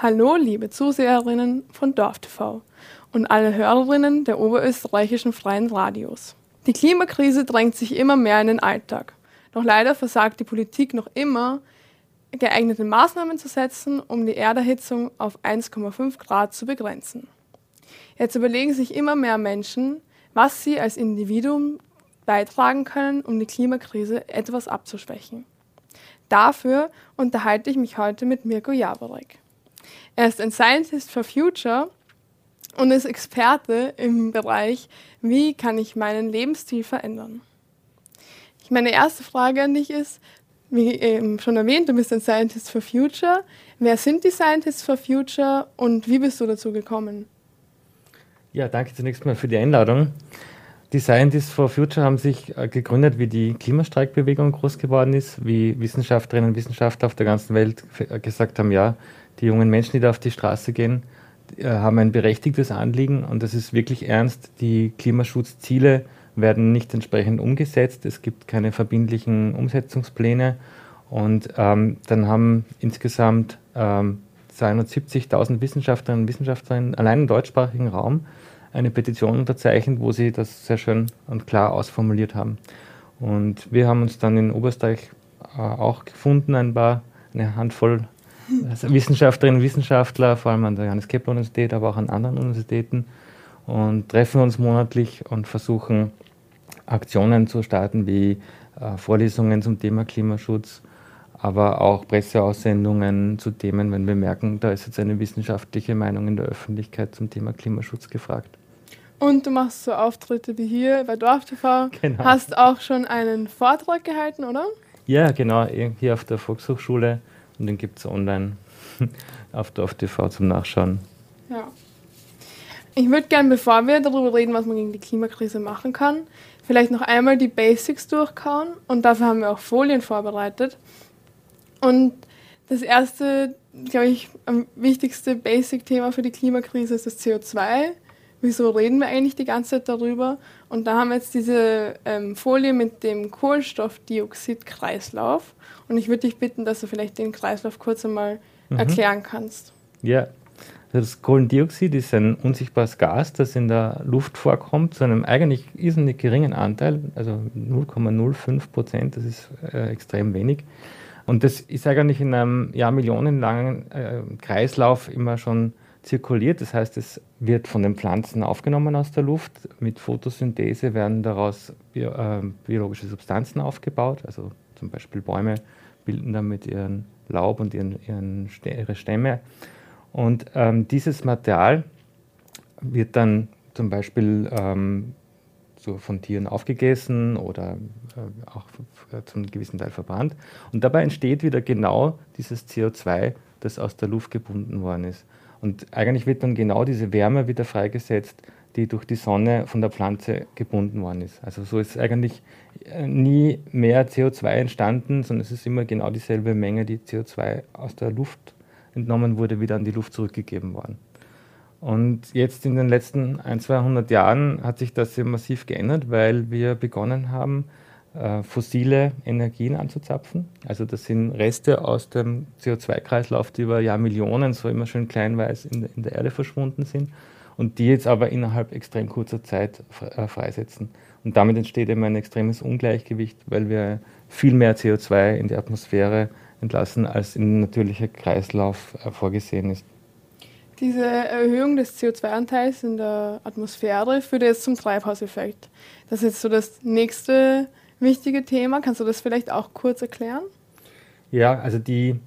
Hallo, liebe Zuseherinnen von DorfTV und alle Hörerinnen der oberösterreichischen freien Radios. Die Klimakrise drängt sich immer mehr in den Alltag. Doch leider versagt die Politik noch immer, geeignete Maßnahmen zu setzen, um die Erderhitzung auf 1,5 Grad zu begrenzen. Jetzt überlegen sich immer mehr Menschen, was sie als Individuum beitragen können, um die Klimakrise etwas abzuschwächen. Dafür unterhalte ich mich heute mit Mirko Jaworek. Er ist ein Scientist for Future und ist Experte im Bereich, wie kann ich meinen Lebensstil verändern. Meine erste Frage an dich ist, wie eben schon erwähnt, du bist ein Scientist for Future. Wer sind die Scientists for Future und wie bist du dazu gekommen? Ja, danke zunächst mal für die Einladung. Die Scientists for Future haben sich äh, gegründet, wie die Klimastreikbewegung groß geworden ist, wie Wissenschaftlerinnen und Wissenschaftler auf der ganzen Welt äh, gesagt haben, ja, die jungen Menschen, die da auf die Straße gehen, äh, haben ein berechtigtes Anliegen und das ist wirklich ernst. Die Klimaschutzziele werden nicht entsprechend umgesetzt. Es gibt keine verbindlichen Umsetzungspläne. Und ähm, dann haben insgesamt ähm, 270.000 Wissenschaftlerinnen und Wissenschaftler allein im deutschsprachigen Raum eine Petition unterzeichnet, wo sie das sehr schön und klar ausformuliert haben. Und wir haben uns dann in Oberösterreich äh, auch gefunden, ein paar, eine Handvoll also Wissenschaftlerinnen und Wissenschaftler, vor allem an der Johannes Kepler Universität, aber auch an anderen Universitäten und treffen uns monatlich und versuchen Aktionen zu starten wie äh, Vorlesungen zum Thema Klimaschutz, aber auch Presseaussendungen zu Themen, wenn wir merken, da ist jetzt eine wissenschaftliche Meinung in der Öffentlichkeit zum Thema Klimaschutz gefragt. Und du machst so Auftritte wie hier bei DorfTV. Genau. Hast auch schon einen Vortrag gehalten, oder? Ja, genau, hier auf der Volkshochschule und den gibt es online auf DorfTV zum Nachschauen. Ja. Ich würde gerne, bevor wir darüber reden, was man gegen die Klimakrise machen kann, vielleicht noch einmal die Basics durchkauen und dafür haben wir auch Folien vorbereitet. Und das erste, glaube ich, am wichtigste Basic-Thema für die Klimakrise ist das CO2. Wieso reden wir eigentlich die ganze Zeit darüber? Und da haben wir jetzt diese ähm, Folie mit dem Kohlenstoffdioxid-Kreislauf. Und ich würde dich bitten, dass du vielleicht den Kreislauf kurz einmal mhm. erklären kannst. Ja, das Kohlendioxid ist ein unsichtbares Gas, das in der Luft vorkommt, zu einem eigentlich irrsinnig geringen Anteil, also 0,05 Prozent, das ist äh, extrem wenig. Und das ist eigentlich in einem ja, millionenlangen äh, Kreislauf immer schon zirkuliert. Das heißt, es wird von den Pflanzen aufgenommen aus der Luft. Mit Photosynthese werden daraus bio, äh, biologische Substanzen aufgebaut. Also zum Beispiel Bäume bilden dann mit ihren Laub und ihren, ihren, ihre Stämme und ähm, dieses Material wird dann zum Beispiel ähm, so von Tieren aufgegessen oder äh, auch zum gewissen Teil verbrannt. Und dabei entsteht wieder genau dieses CO2, das aus der Luft gebunden worden ist. Und eigentlich wird dann genau diese Wärme wieder freigesetzt, die durch die Sonne von der Pflanze gebunden worden ist. Also so ist eigentlich äh, nie mehr CO2 entstanden, sondern es ist immer genau dieselbe Menge, die CO2 aus der Luft entnommen wurde, wieder an die Luft zurückgegeben worden. Und jetzt in den letzten 1, 200 Jahren hat sich das sehr massiv geändert, weil wir begonnen haben, äh, fossile Energien anzuzapfen. Also das sind Reste aus dem CO2-Kreislauf, die über Jahrmillionen so immer schön kleinweiß in, der Erde verschwunden sind und die jetzt aber innerhalb extrem kurzer Zeit äh, freisetzen. Und damit entsteht eben ein extremes Ungleichgewicht, weil wir viel mehr CO2 in die Atmosphäre entlassen, als ein natürlicher Kreislauf äh, vorgesehen ist. Diese Erhöhung des CO2-Anteils in der Atmosphäre führt jetzt zum Treibhauseffekt. Das ist jetzt so das nächste wichtige Thema. Kannst du das vielleicht auch kurz erklären? Ja, also die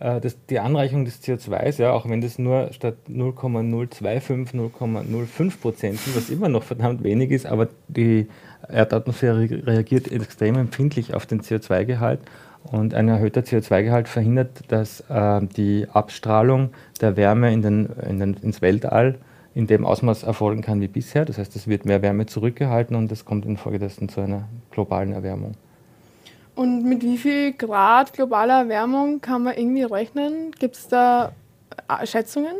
äh, das, die Anreichung des CO2s, ja, auch wenn das nur statt 0,025, 0,05 Prozent sind, was immer noch verdammt wenig ist, aber die Erdatmosphäre reagiert extrem empfindlich auf den CO2-Gehalt und ein erhöhter CO2-Gehalt verhindert, dass äh, die Abstrahlung der Wärme in den, in den, ins Weltall in dem Ausmaß erfolgen kann wie bisher. Das heißt, es wird mehr Wärme zurückgehalten und es kommt infolgedessen zu einer globalen Erwärmung. Und mit wie viel Grad globaler Erwärmung kann man irgendwie rechnen? Gibt es da äh, Schätzungen?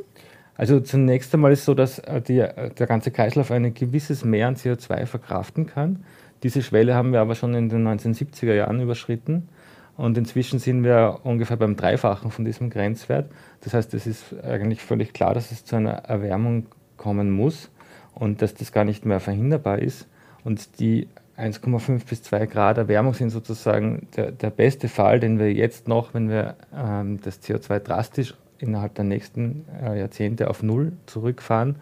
Also zunächst einmal ist es so, dass äh, die, äh, der ganze Kreislauf ein gewisses Mehr an CO2 verkraften kann. Diese Schwelle haben wir aber schon in den 1970er Jahren überschritten. Und inzwischen sind wir ungefähr beim Dreifachen von diesem Grenzwert. Das heißt, es ist eigentlich völlig klar, dass es zu einer Erwärmung kommen muss und dass das gar nicht mehr verhinderbar ist. Und die 1,5 bis 2 Grad Erwärmung sind sozusagen der, der beste Fall, den wir jetzt noch, wenn wir ähm, das CO2 drastisch innerhalb der nächsten äh, Jahrzehnte auf Null zurückfahren,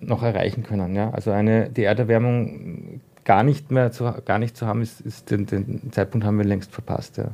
noch erreichen können. Ja? Also eine, die Erderwärmung gar nicht mehr zu, gar nicht zu haben, ist, ist den, den Zeitpunkt haben wir längst verpasst. Ja.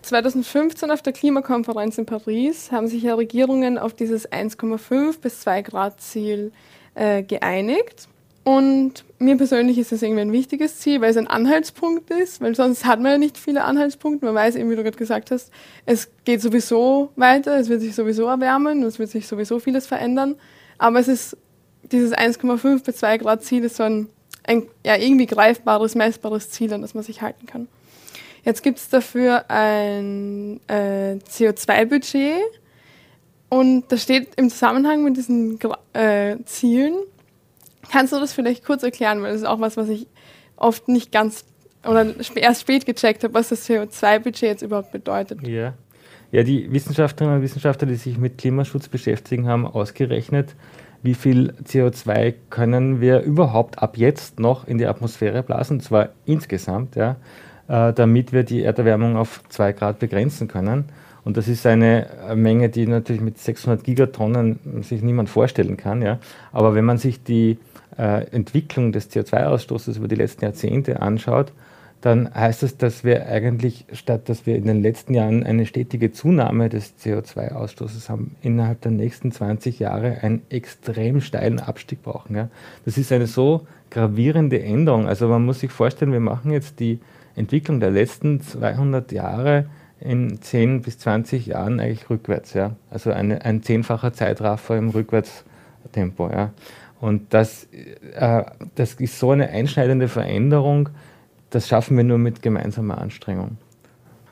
2015 auf der Klimakonferenz in Paris haben sich ja Regierungen auf dieses 1,5 bis 2 Grad Ziel äh, geeinigt. Und mir persönlich ist das irgendwie ein wichtiges Ziel, weil es ein Anhaltspunkt ist, weil sonst hat man ja nicht viele Anhaltspunkte. Man weiß eben, wie du gerade gesagt hast, es geht sowieso weiter, es wird sich sowieso erwärmen, es wird sich sowieso vieles verändern. Aber es ist dieses 1,5 bis 2 Grad Ziel ist so ein, ein ja, irgendwie greifbares, messbares Ziel, an das man sich halten kann. Jetzt gibt es dafür ein äh, CO2-Budget und das steht im Zusammenhang mit diesen äh, Zielen. Kannst du das vielleicht kurz erklären, weil das ist auch was, was ich oft nicht ganz oder erst spät gecheckt habe, was das CO2-Budget jetzt überhaupt bedeutet. Ja. ja, die Wissenschaftlerinnen und Wissenschaftler, die sich mit Klimaschutz beschäftigen, haben ausgerechnet, wie viel CO2 können wir überhaupt ab jetzt noch in die Atmosphäre blasen, und zwar insgesamt. Ja. Äh, damit wir die Erderwärmung auf 2 Grad begrenzen können. Und das ist eine äh, Menge, die natürlich mit 600 Gigatonnen sich niemand vorstellen kann. Ja. Aber wenn man sich die Entwicklung des CO2-Ausstoßes über die letzten Jahrzehnte anschaut, dann heißt das, dass wir eigentlich, statt dass wir in den letzten Jahren eine stetige Zunahme des CO2-Ausstoßes haben, innerhalb der nächsten 20 Jahre einen extrem steilen Abstieg brauchen. Ja. Das ist eine so gravierende Änderung. Also man muss sich vorstellen, wir machen jetzt die Entwicklung der letzten 200 Jahre in 10 bis 20 Jahren eigentlich rückwärts. Ja? Also eine, ein zehnfacher Zeitraffer im Rückwärtstempo. Ja? Und das, äh, das ist so eine einschneidende Veränderung, das schaffen wir nur mit gemeinsamer Anstrengung.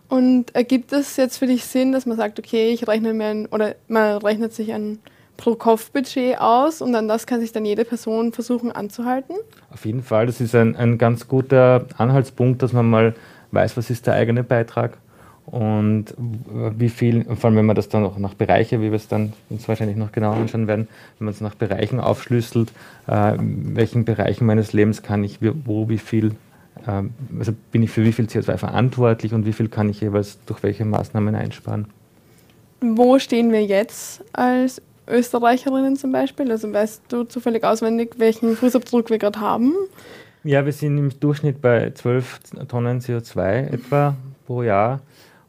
Und ergibt es jetzt für dich Sinn, dass man sagt, okay, ich rechne mir ein, oder man rechnet sich ein Pro-Kopf-Budget aus und an das kann sich dann jede Person versuchen anzuhalten? Auf jeden Fall, das ist ein, ein ganz guter Anhaltspunkt, dass man mal weiß, was ist der eigene Beitrag und wie viel, vor allem wenn man das dann auch nach Bereiche, wie wir es dann uns wahrscheinlich noch genauer anschauen werden, wenn man es nach Bereichen aufschlüsselt, äh, welchen Bereichen meines Lebens kann ich wo wie viel, äh, also bin ich für wie viel CO2 verantwortlich und wie viel kann ich jeweils durch welche Maßnahmen einsparen. Wo stehen wir jetzt als Österreicherinnen zum Beispiel? Also weißt du zufällig auswendig, welchen Fußabdruck wir gerade haben? Ja, wir sind im Durchschnitt bei 12 Tonnen CO2 etwa pro Jahr.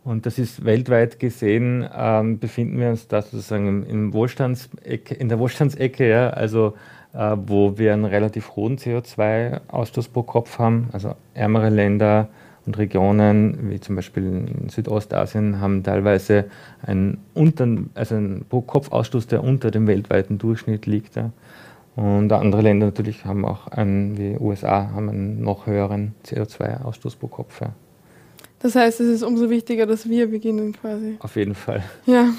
Und das ist weltweit gesehen, ähm, befinden wir uns da sozusagen im, Wohlstandsecke, in der Wohlstandsecke, ja, also äh, wo wir einen relativ hohen CO2-Ausstoß pro Kopf haben. Also ärmere Länder und Regionen, wie zum Beispiel in Südostasien, haben teilweise einen, unter, also einen Pro-Kopf-Ausstoß, der unter dem weltweiten Durchschnitt liegt. Ja. Und andere Länder natürlich haben auch einen, wie USA, haben einen noch höheren CO2-Ausstoß pro Kopf. Ja. Das heißt, es ist umso wichtiger, dass wir beginnen quasi. Auf jeden Fall. Ja.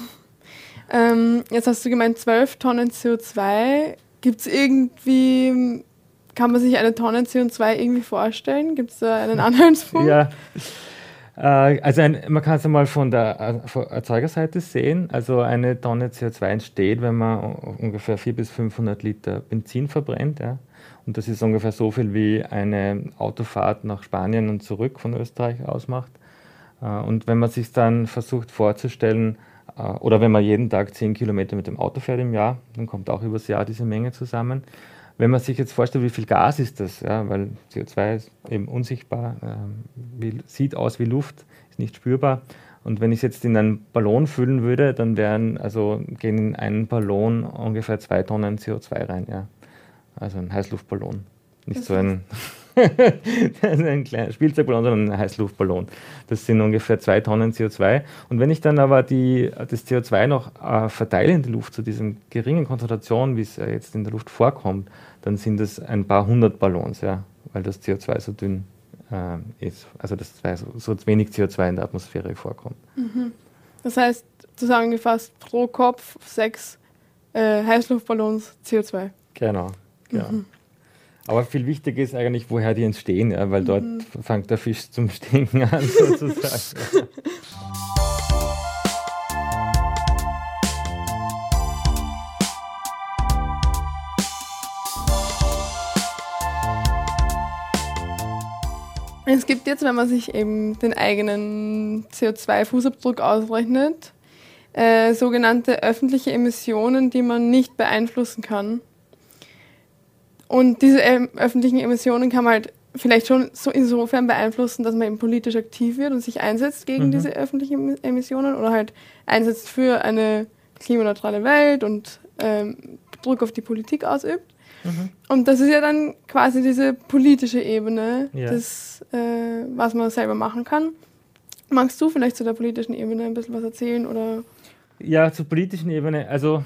Ähm, jetzt hast du gemeint, 12 Tonnen CO2. Gibt es irgendwie kann man sich eine Tonne CO2 irgendwie vorstellen? Gibt es da einen Anhaltspunkt? Ja. Äh, also ein, man kann es einmal von der Erzeugerseite sehen. Also eine Tonne CO2 entsteht, wenn man ungefähr 400 bis 500 Liter Benzin verbrennt. Ja. Und das ist ungefähr so viel, wie eine Autofahrt nach Spanien und zurück von Österreich ausmacht. Äh, und wenn man sich dann versucht vorzustellen, äh, oder wenn man jeden Tag 10 Kilometer mit dem Auto fährt im Jahr, dann kommt auch übers Jahr diese Menge zusammen. Wenn man sich jetzt vorstellt, wie viel Gas ist das, ja, weil CO2 ist eben unsichtbar, äh, wie, sieht aus wie Luft, ist nicht spürbar. Und wenn ich es jetzt in einen Ballon füllen würde, dann wären, also gehen in einen Ballon ungefähr zwei Tonnen CO2 rein, ja. Also ein Heißluftballon. Nicht so ein ein kleiner Spielzeugballon, sondern ein Heißluftballon. Das sind ungefähr zwei Tonnen CO2. Und wenn ich dann aber die, das CO2 noch äh, verteile in die Luft zu diesen geringen Konzentrationen, wie es äh, jetzt in der Luft vorkommt, dann sind es ein paar hundert Ballons, ja, weil das CO2 so dünn äh, ist. Also das so, so wenig CO2 in der Atmosphäre vorkommt. Mhm. Das heißt, zusammengefasst pro Kopf sechs äh, Heißluftballons CO2. Genau. Genau. Mhm. Aber viel wichtiger ist eigentlich, woher die entstehen, ja, weil dort mhm. fängt der Fisch zum Stinken an, sozusagen. Es gibt jetzt, wenn man sich eben den eigenen CO2-Fußabdruck ausrechnet, äh, sogenannte öffentliche Emissionen, die man nicht beeinflussen kann. Und diese ähm, öffentlichen Emissionen kann man halt vielleicht schon so insofern beeinflussen, dass man eben politisch aktiv wird und sich einsetzt gegen mhm. diese öffentlichen Emissionen oder halt einsetzt für eine klimaneutrale Welt und ähm, Druck auf die Politik ausübt. Mhm. Und das ist ja dann quasi diese politische Ebene, ja. das, äh, was man selber machen kann. Magst du vielleicht zu der politischen Ebene ein bisschen was erzählen? Oder? Ja, zur politischen Ebene. Also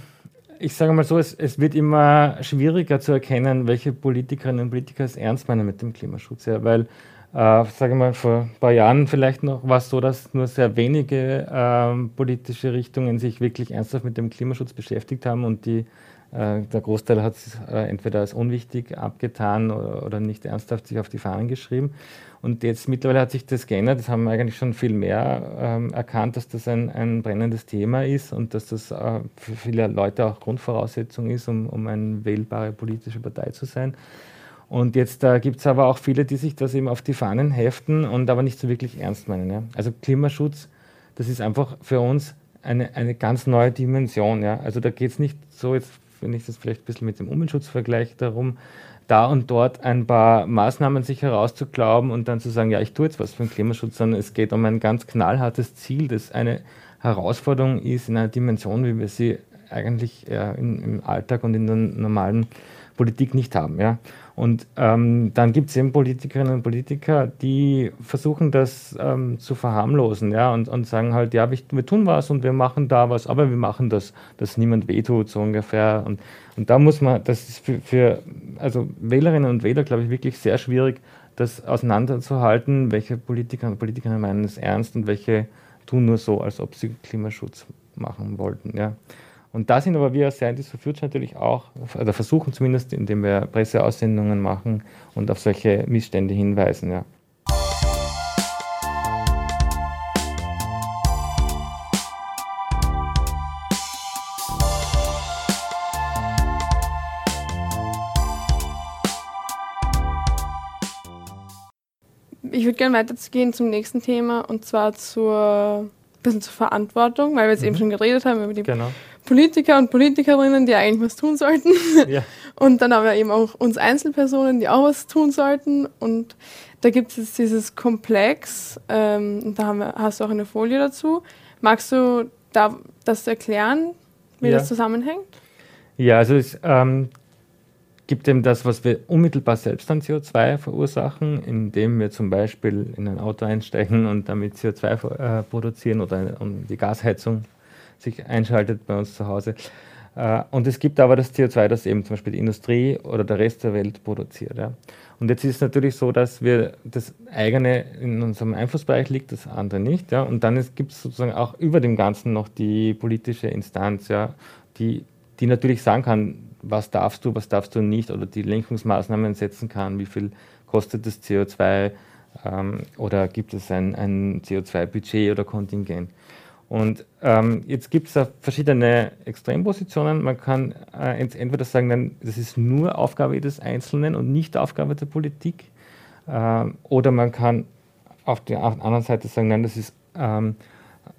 ich sage mal so, es, es, wird immer schwieriger zu erkennen, welche Politikerinnen und Politiker es ernst meinen mit dem Klimaschutz. Ja, weil, äh, sage mal, vor ein paar Jahren vielleicht noch war es so, dass nur sehr wenige äh, politische Richtungen sich wirklich ernsthaft mit dem Klimaschutz beschäftigt haben und die der Großteil hat es äh, entweder als unwichtig abgetan oder, nicht ernsthaft sich auf die Fahnen geschrieben. Und jetzt mittlerweile hat sich das geändert. Das haben wir eigentlich schon viel mehr ähm, erkannt, dass das ein, ein, brennendes Thema ist und dass das äh, für viele Leute auch Grundvoraussetzung ist, um, um eine wählbare politische Partei zu sein. Und jetzt äh, gibt es aber auch viele, die sich das eben auf die Fahnen heften und aber nicht so wirklich ernst meinen. Ja? Also Klimaschutz, das ist einfach für uns eine, eine ganz neue Dimension. Ja? Also da geht es nicht so jetzt wenn ich das vielleicht ein bisschen mit dem Umweltschutz vergleiche, darum, da und dort ein paar Maßnahmen sich herauszuglauben und dann zu sagen, ja, ich tue jetzt was für den Klimaschutz, sondern es geht um ein ganz knallhartes Ziel, das eine Herausforderung ist in einer Dimension, wie wir sie eigentlich äh, im Alltag und in der normalen Politik nicht haben. Ja? Und ähm, dann gibt es eben Politikerinnen und Politiker, die versuchen das ähm, zu verharmlosen ja? und, und sagen halt, ja, wir, tun was und wir machen da was, aber wir machen das, dass niemand wehtut, so ungefähr. Und, und da muss man, das ist für, für also Wählerinnen und Wähler, glaube ich, wirklich sehr schwierig, das auseinanderzuhalten, welche Politiker und Politikerinnen meinen es ernst und welche tun nur so, als ob sie Klimaschutz machen wollten. Ja? Und da sind aber wir als Scientists for Future natürlich auch, oder versuchen zumindest, indem wir Presseaussendungen machen und auf solche Missstände hinweisen. Ja. Ich würde gerne weitergehen zum nächsten Thema und zwar zur bisschen zur Verantwortung, weil wir jetzt mhm. eben schon geredet haben über die genau. Politiker und Politikerinnen, die eigentlich was tun sollten. Ja. Und dann haben wir eben auch uns Einzelpersonen, die auch was tun sollten. Und da gibt es jetzt dieses Komplex, ähm, da haben wir, hast du auch eine Folie dazu. Magst du da das erklären, wie ja. das zusammenhängt? Ja, also es ähm, gibt eben das, was wir unmittelbar selbst an CO2 verursachen, indem wir zum Beispiel in ein Auto einsteigen und damit CO2 äh, produzieren oder um die Gasheizung sich einschaltet bei uns zu Hause. Äh, und es gibt aber das CO2, das eben zum Beispiel die Industrie oder der Rest der Welt produziert. Und jetzt ist es natürlich so, dass wir das eigene in unserem Einflussbereich liegt, das andere nicht. Und dann gibt es sozusagen auch über dem Ganzen noch die politische Instanz, die, die natürlich sagen kann, was darfst du, was darfst du nicht, oder die Lenkungsmaßnahmen setzen kann, wie viel kostet das CO2 ähm, oder gibt es ein, ein CO2-Budget oder Kontingent. Und ähm, jetzt gibt es verschiedene Extrempositionen. Man kann äh, entweder sagen, dann, das ist nur Aufgabe des Einzelnen und nicht Aufgabe der Politik. Ähm, oder man kann auf der anderen Seite sagen, nein, das ist ähm,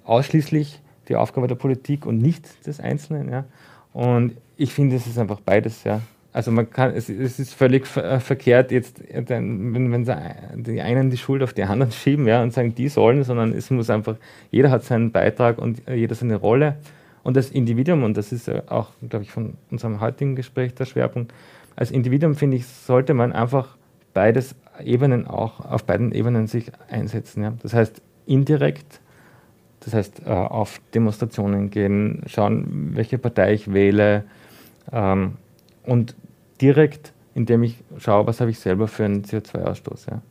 ausschließlich die Aufgabe der Politik und nicht des Einzelnen. Ja. Und ich finde, es ist einfach beides. Ja. Also man kann, es, es ist völlig ver äh, verkehrt, jetzt, wenn, wenn die einen die Schuld auf die anderen schieben ja, und sagen, die sollen, sondern es muss einfach, jeder hat seinen Beitrag und jeder seine Rolle. Und das Individuum, und das ist auch, glaube ich, von unserem heutigen Gespräch der Schwerpunkt, als Individuum, finde ich, sollte man einfach beides Ebenen auch, auf beiden Ebenen sich einsetzen. Ja. Das heißt, indirekt, das heißt, äh, auf Demonstrationen gehen, schauen, welche Partei ich wähle ähm, und direkt, indem ich schaue, was habe ich selber für einen CO2-Ausstoß. Ja.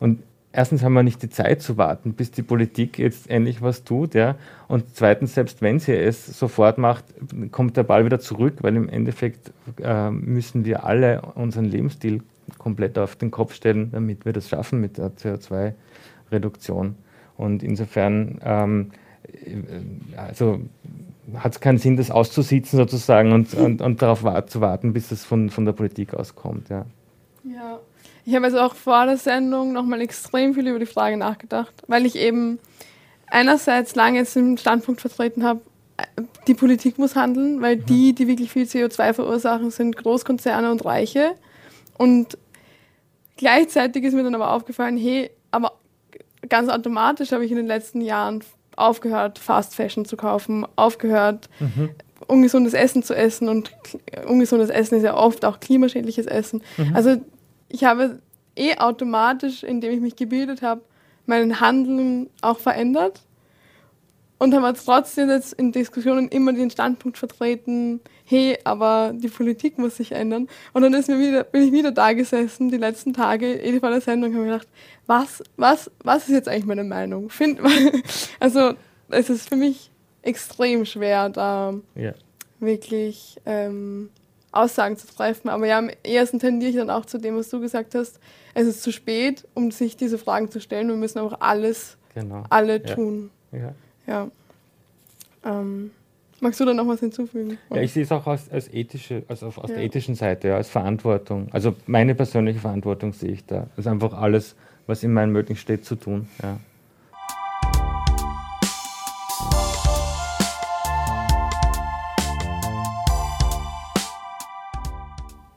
Und erstens haben wir nicht die Zeit zu warten, bis die Politik jetzt endlich was tut. Ja. Und zweitens, selbst wenn sie es sofort macht, kommt der Ball wieder zurück, weil im Endeffekt äh, müssen wir alle unseren Lebensstil komplett auf den Kopf stellen, damit wir das schaffen mit der CO2-Reduktion. Und insofern ähm, äh, also hat es keinen Sinn, das auszusitzen sozusagen und, und, und darauf zu warten, bis es von, von der Politik auskommt. Ja. ja. Ich habe also auch vor der Sendung nochmal extrem viel über die Frage nachgedacht, weil ich eben einerseits lange jetzt den Standpunkt vertreten habe, die Politik muss handeln, weil mhm. die, die wirklich viel CO2 verursachen, sind Großkonzerne und Reiche. Und gleichzeitig ist mir dann aber aufgefallen, hey, aber ganz automatisch habe ich in den letzten Jahren aufgehört, Fast Fashion zu kaufen, aufgehört, mhm. ungesundes Essen zu essen und ungesundes Essen ist ja oft auch klimaschädliches Essen. Mhm. Also ich habe eh automatisch, indem ich mich gebildet habe, meinen Handeln auch verändert und haben trotzdem jetzt in Diskussionen immer den Standpunkt vertreten, hey, aber die Politik muss sich ändern. Und dann ist mir wieder, bin ich wieder da gesessen, die letzten Tage, eh vor der Sendung, habe mir gedacht, was, was, was ist jetzt eigentlich meine Meinung? Find, also es ist für mich extrem schwer, da ja. wirklich ähm, Aussagen zu treffen. Aber ja, am ehesten tendiere ich dann auch zu dem, was du gesagt hast. Es ist zu spät, um sich diese Fragen zu stellen. Wir müssen auch alles, genau. alle ja. tun. Ja. ja. Ähm, magst du da noch was hinzufügen? Ja, ich sehe es auch als, als ethische, also aus der ethischen Seite, ja, als Verantwortung. Also meine persönliche Verantwortung sehe ich da. Also einfach alles, was in meinen Möglichkeiten steht, zu tun. Ja.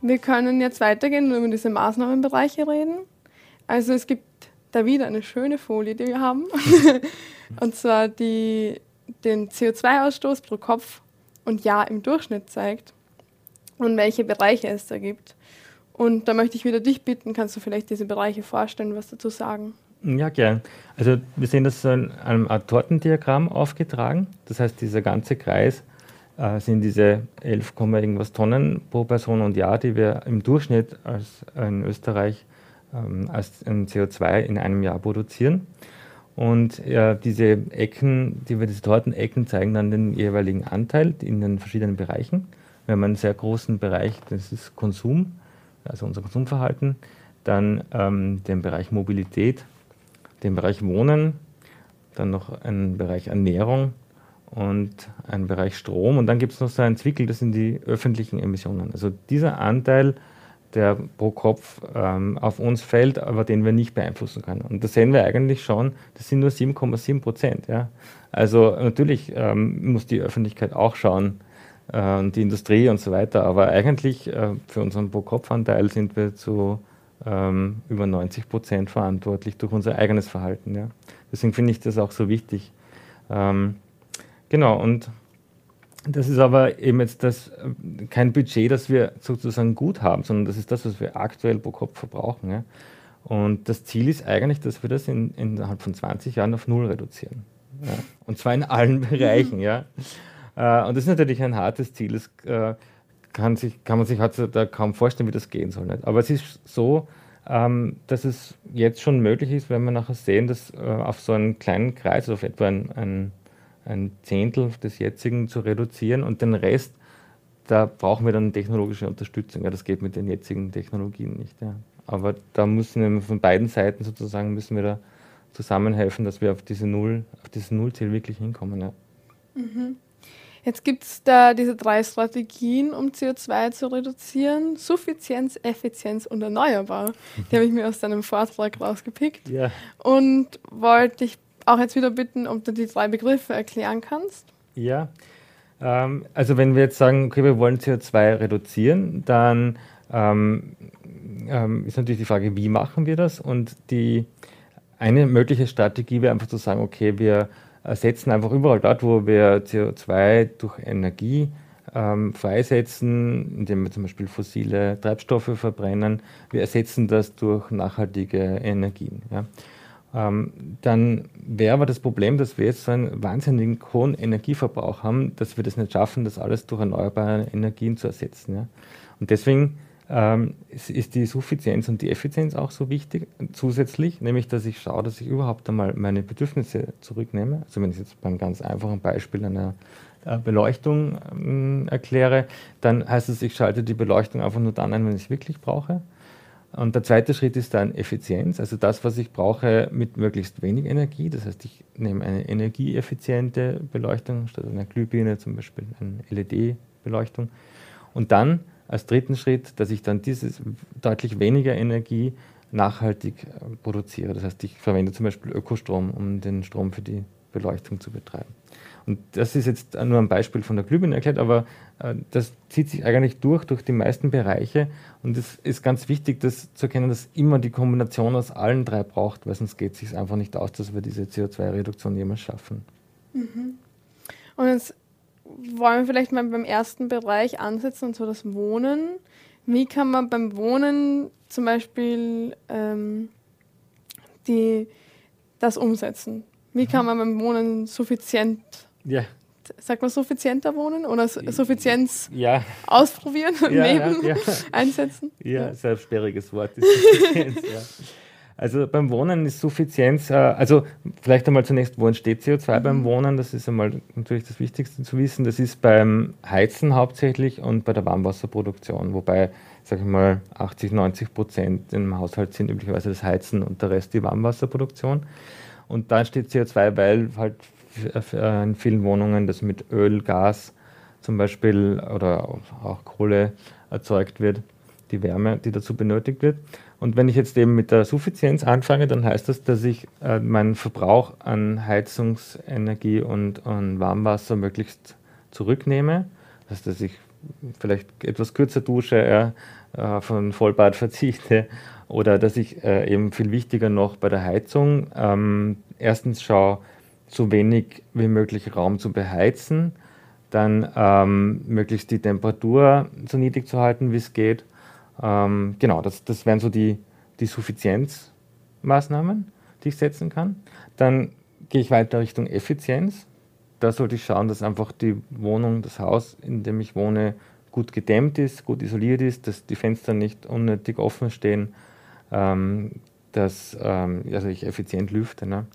Wir können jetzt weitergehen und über diese Maßnahmenbereiche reden. Also es gibt da wieder eine schöne Folie, die wir haben. und zwar die den CO2-Ausstoß pro Kopf und Jahr im Durchschnitt zeigt und welche Bereiche es da gibt. Und da möchte ich wieder dich bitten, kannst du vielleicht diese Bereiche vorstellen, was dazu sagen? Ja, gern. Also wir sehen das in einem Art Tortendiagramm aufgetragen. Das heißt, dieser ganze Kreis äh, sind diese 11, irgendwas Tonnen pro Person und Jahr, die wir im Durchschnitt als in Österreich ähm, als CO2 in einem Jahr produzieren. Und ja, diese Ecken, die wir diese Tortenecken zeigen dann den jeweiligen Anteil in den verschiedenen Bereichen. Wir haben einen sehr großen Bereich, das ist Konsum, also unser Konsumverhalten, dann ähm, den Bereich Mobilität, den Bereich Wohnen, dann noch einen Bereich Ernährung und einen Bereich Strom und dann gibt es noch so einen Zwickel, das sind die öffentlichen Emissionen. Also dieser Anteil der pro Kopf ähm, auf uns fällt, aber den wir nicht beeinflussen können. Und das sehen wir eigentlich schon, das sind nur 7,7 Prozent. Ja? Also natürlich ähm, muss die Öffentlichkeit auch schauen, äh, die Industrie und so weiter, aber eigentlich äh, für unseren Pro-Kopf-Anteil sind wir zu ähm, über 90 Prozent verantwortlich durch unser eigenes Verhalten. Ja? Deswegen finde ich das auch so wichtig. Ähm, genau, und das ist aber eben jetzt das, äh, kein Budget, das wir sozusagen gut haben, sondern das ist das, was wir aktuell pro Kopf verbrauchen. Ja? Und das Ziel ist eigentlich, dass wir das in, innerhalb von 20 Jahren auf Null reduzieren. Ja? Und zwar in allen Bereichen. ja? Äh, und das ist natürlich ein hartes Ziel. Das äh, kann, sich, kann man sich da kaum vorstellen, wie das gehen soll. Nicht? Aber es ist so, ähm, dass es jetzt schon möglich ist, wenn wir nachher sehen, dass auf so einen kleinen Kreis, also auf etwa ein, ein ein Zehntel des jetzigen zu reduzieren und den Rest, da brauchen wir dann technologische Unterstützung. Ja, das geht mit den jetzigen Technologien nicht. Ja. Aber da müssen wir von beiden Seiten sozusagen müssen wir da zusammenhelfen, dass wir auf diese Null, auf dieses Nullziel wirklich hinkommen. Ja. Mhm. Jetzt gibt es da diese drei Strategien, um CO2 zu reduzieren. Suffizienz, Effizienz und erneuerbar. Die habe ich mir aus deinem Vortrag rausgepickt. Ja. Und wollte dich auch jetzt wieder bitten, ob du die drei Begriffe erklären kannst. Ja, ähm, also wenn wir jetzt sagen, okay, wir wollen CO2 reduzieren, dann ähm, ähm, ist natürlich die Frage, wie machen wir das? Und die eine mögliche Strategie wäre einfach zu sagen, okay, wir ersetzen einfach überall dort, wo wir CO2 durch Energie ähm, freisetzen, indem wir zum Beispiel fossile Treibstoffe verbrennen, wir ersetzen das durch nachhaltige Energien. Ja. Ähm, dann wäre aber das Problem, dass wir jetzt so einen wahnsinnigen hohen Energieverbrauch haben, dass wir das nicht schaffen, das alles durch erneuerbare Energien zu ersetzen. Ja. Und deswegen ähm, ist die Suffizienz und die Effizienz auch so wichtig zusätzlich, nämlich dass ich schaue, dass ich überhaupt einmal meine Bedürfnisse zurücknehme. Also wenn ich jetzt beim ganz einfachen Beispiel einer äh, Beleuchtung ähm, erkläre, dann heißt es, ich schalte die Beleuchtung einfach nur dann ein, wenn ich es wirklich brauche. Und der zweite Schritt ist dann Effizienz, also das, was ich brauche mit möglichst wenig Energie. Das heißt, ich nehme eine energieeffiziente Beleuchtung statt einer Glühbirne, zum Beispiel eine LED-Beleuchtung. Und dann als dritten Schritt, dass ich dann dieses deutlich weniger Energie nachhaltig äh, produziere. Das heißt, ich verwende zum Beispiel Ökostrom, um den Strom für die Beleuchtung zu betreiben. Und das ist jetzt nur ein Beispiel von der Glühbirne erklärt, aber äh, das zieht sich eigentlich durch, durch die meisten Bereiche. Und es ist ganz wichtig, das zu erkennen, dass immer die Kombination aus allen drei braucht, weil sonst geht es sich einfach nicht aus, dass wir diese CO2-Reduktion jemals schaffen. Mhm. Und jetzt wollen wir vielleicht mal beim ersten Bereich ansetzen, und zwar das Wohnen. Wie kann man beim Wohnen zum Beispiel ähm, die, das umsetzen? Wie kann man beim Wohnen suffizient, ja. sagt man suffizienter wohnen oder Suffizienz ja. ausprobieren und ja, leben, ja, einsetzen? Ja, sehr sperriges Wort. Suffizienz, ja. Also beim Wohnen ist Suffizienz, äh, also vielleicht einmal zunächst, wo entsteht CO2 mhm. beim Wohnen? Das ist einmal natürlich das Wichtigste zu wissen. Das ist beim Heizen hauptsächlich und bei der Warmwasserproduktion, wobei, sage ich mal, 80, 90 Prozent im Haushalt sind üblicherweise das Heizen und der Rest die Warmwasserproduktion. Und da entsteht CO2, weil halt in vielen Wohnungen das mit Öl, Gas zum Beispiel oder auch Kohle erzeugt wird, die Wärme, die dazu benötigt wird. Und wenn ich jetzt eben mit der Suffizienz anfange, dann heißt das, dass ich äh, meinen Verbrauch an Heizungsenergie und an Warmwasser möglichst zurücknehme. Das heißt, dass ich vielleicht etwas kürzer dusche, äh, von Vollbad verzichte oder dass ich äh, eben viel wichtiger noch bei der Heizung ähm, erstens schaue, so wenig wie möglich Raum zu beheizen, dann ähm, möglichst die Temperatur so niedrig zu halten, wie es geht ähm, genau, das, das wären so die, die Suffizienzmaßnahmen, die ich setzen kann. Dann gehe ich weiter Richtung Effizienz. Da sollte ich schauen, dass einfach die Wohnung, das Haus, in dem ich wohne, gut gedämmt ist, gut isoliert ist, dass die Fenster nicht unnötig offen stehen, ähm, dass ähm, also ich effizient lüfte. Ne?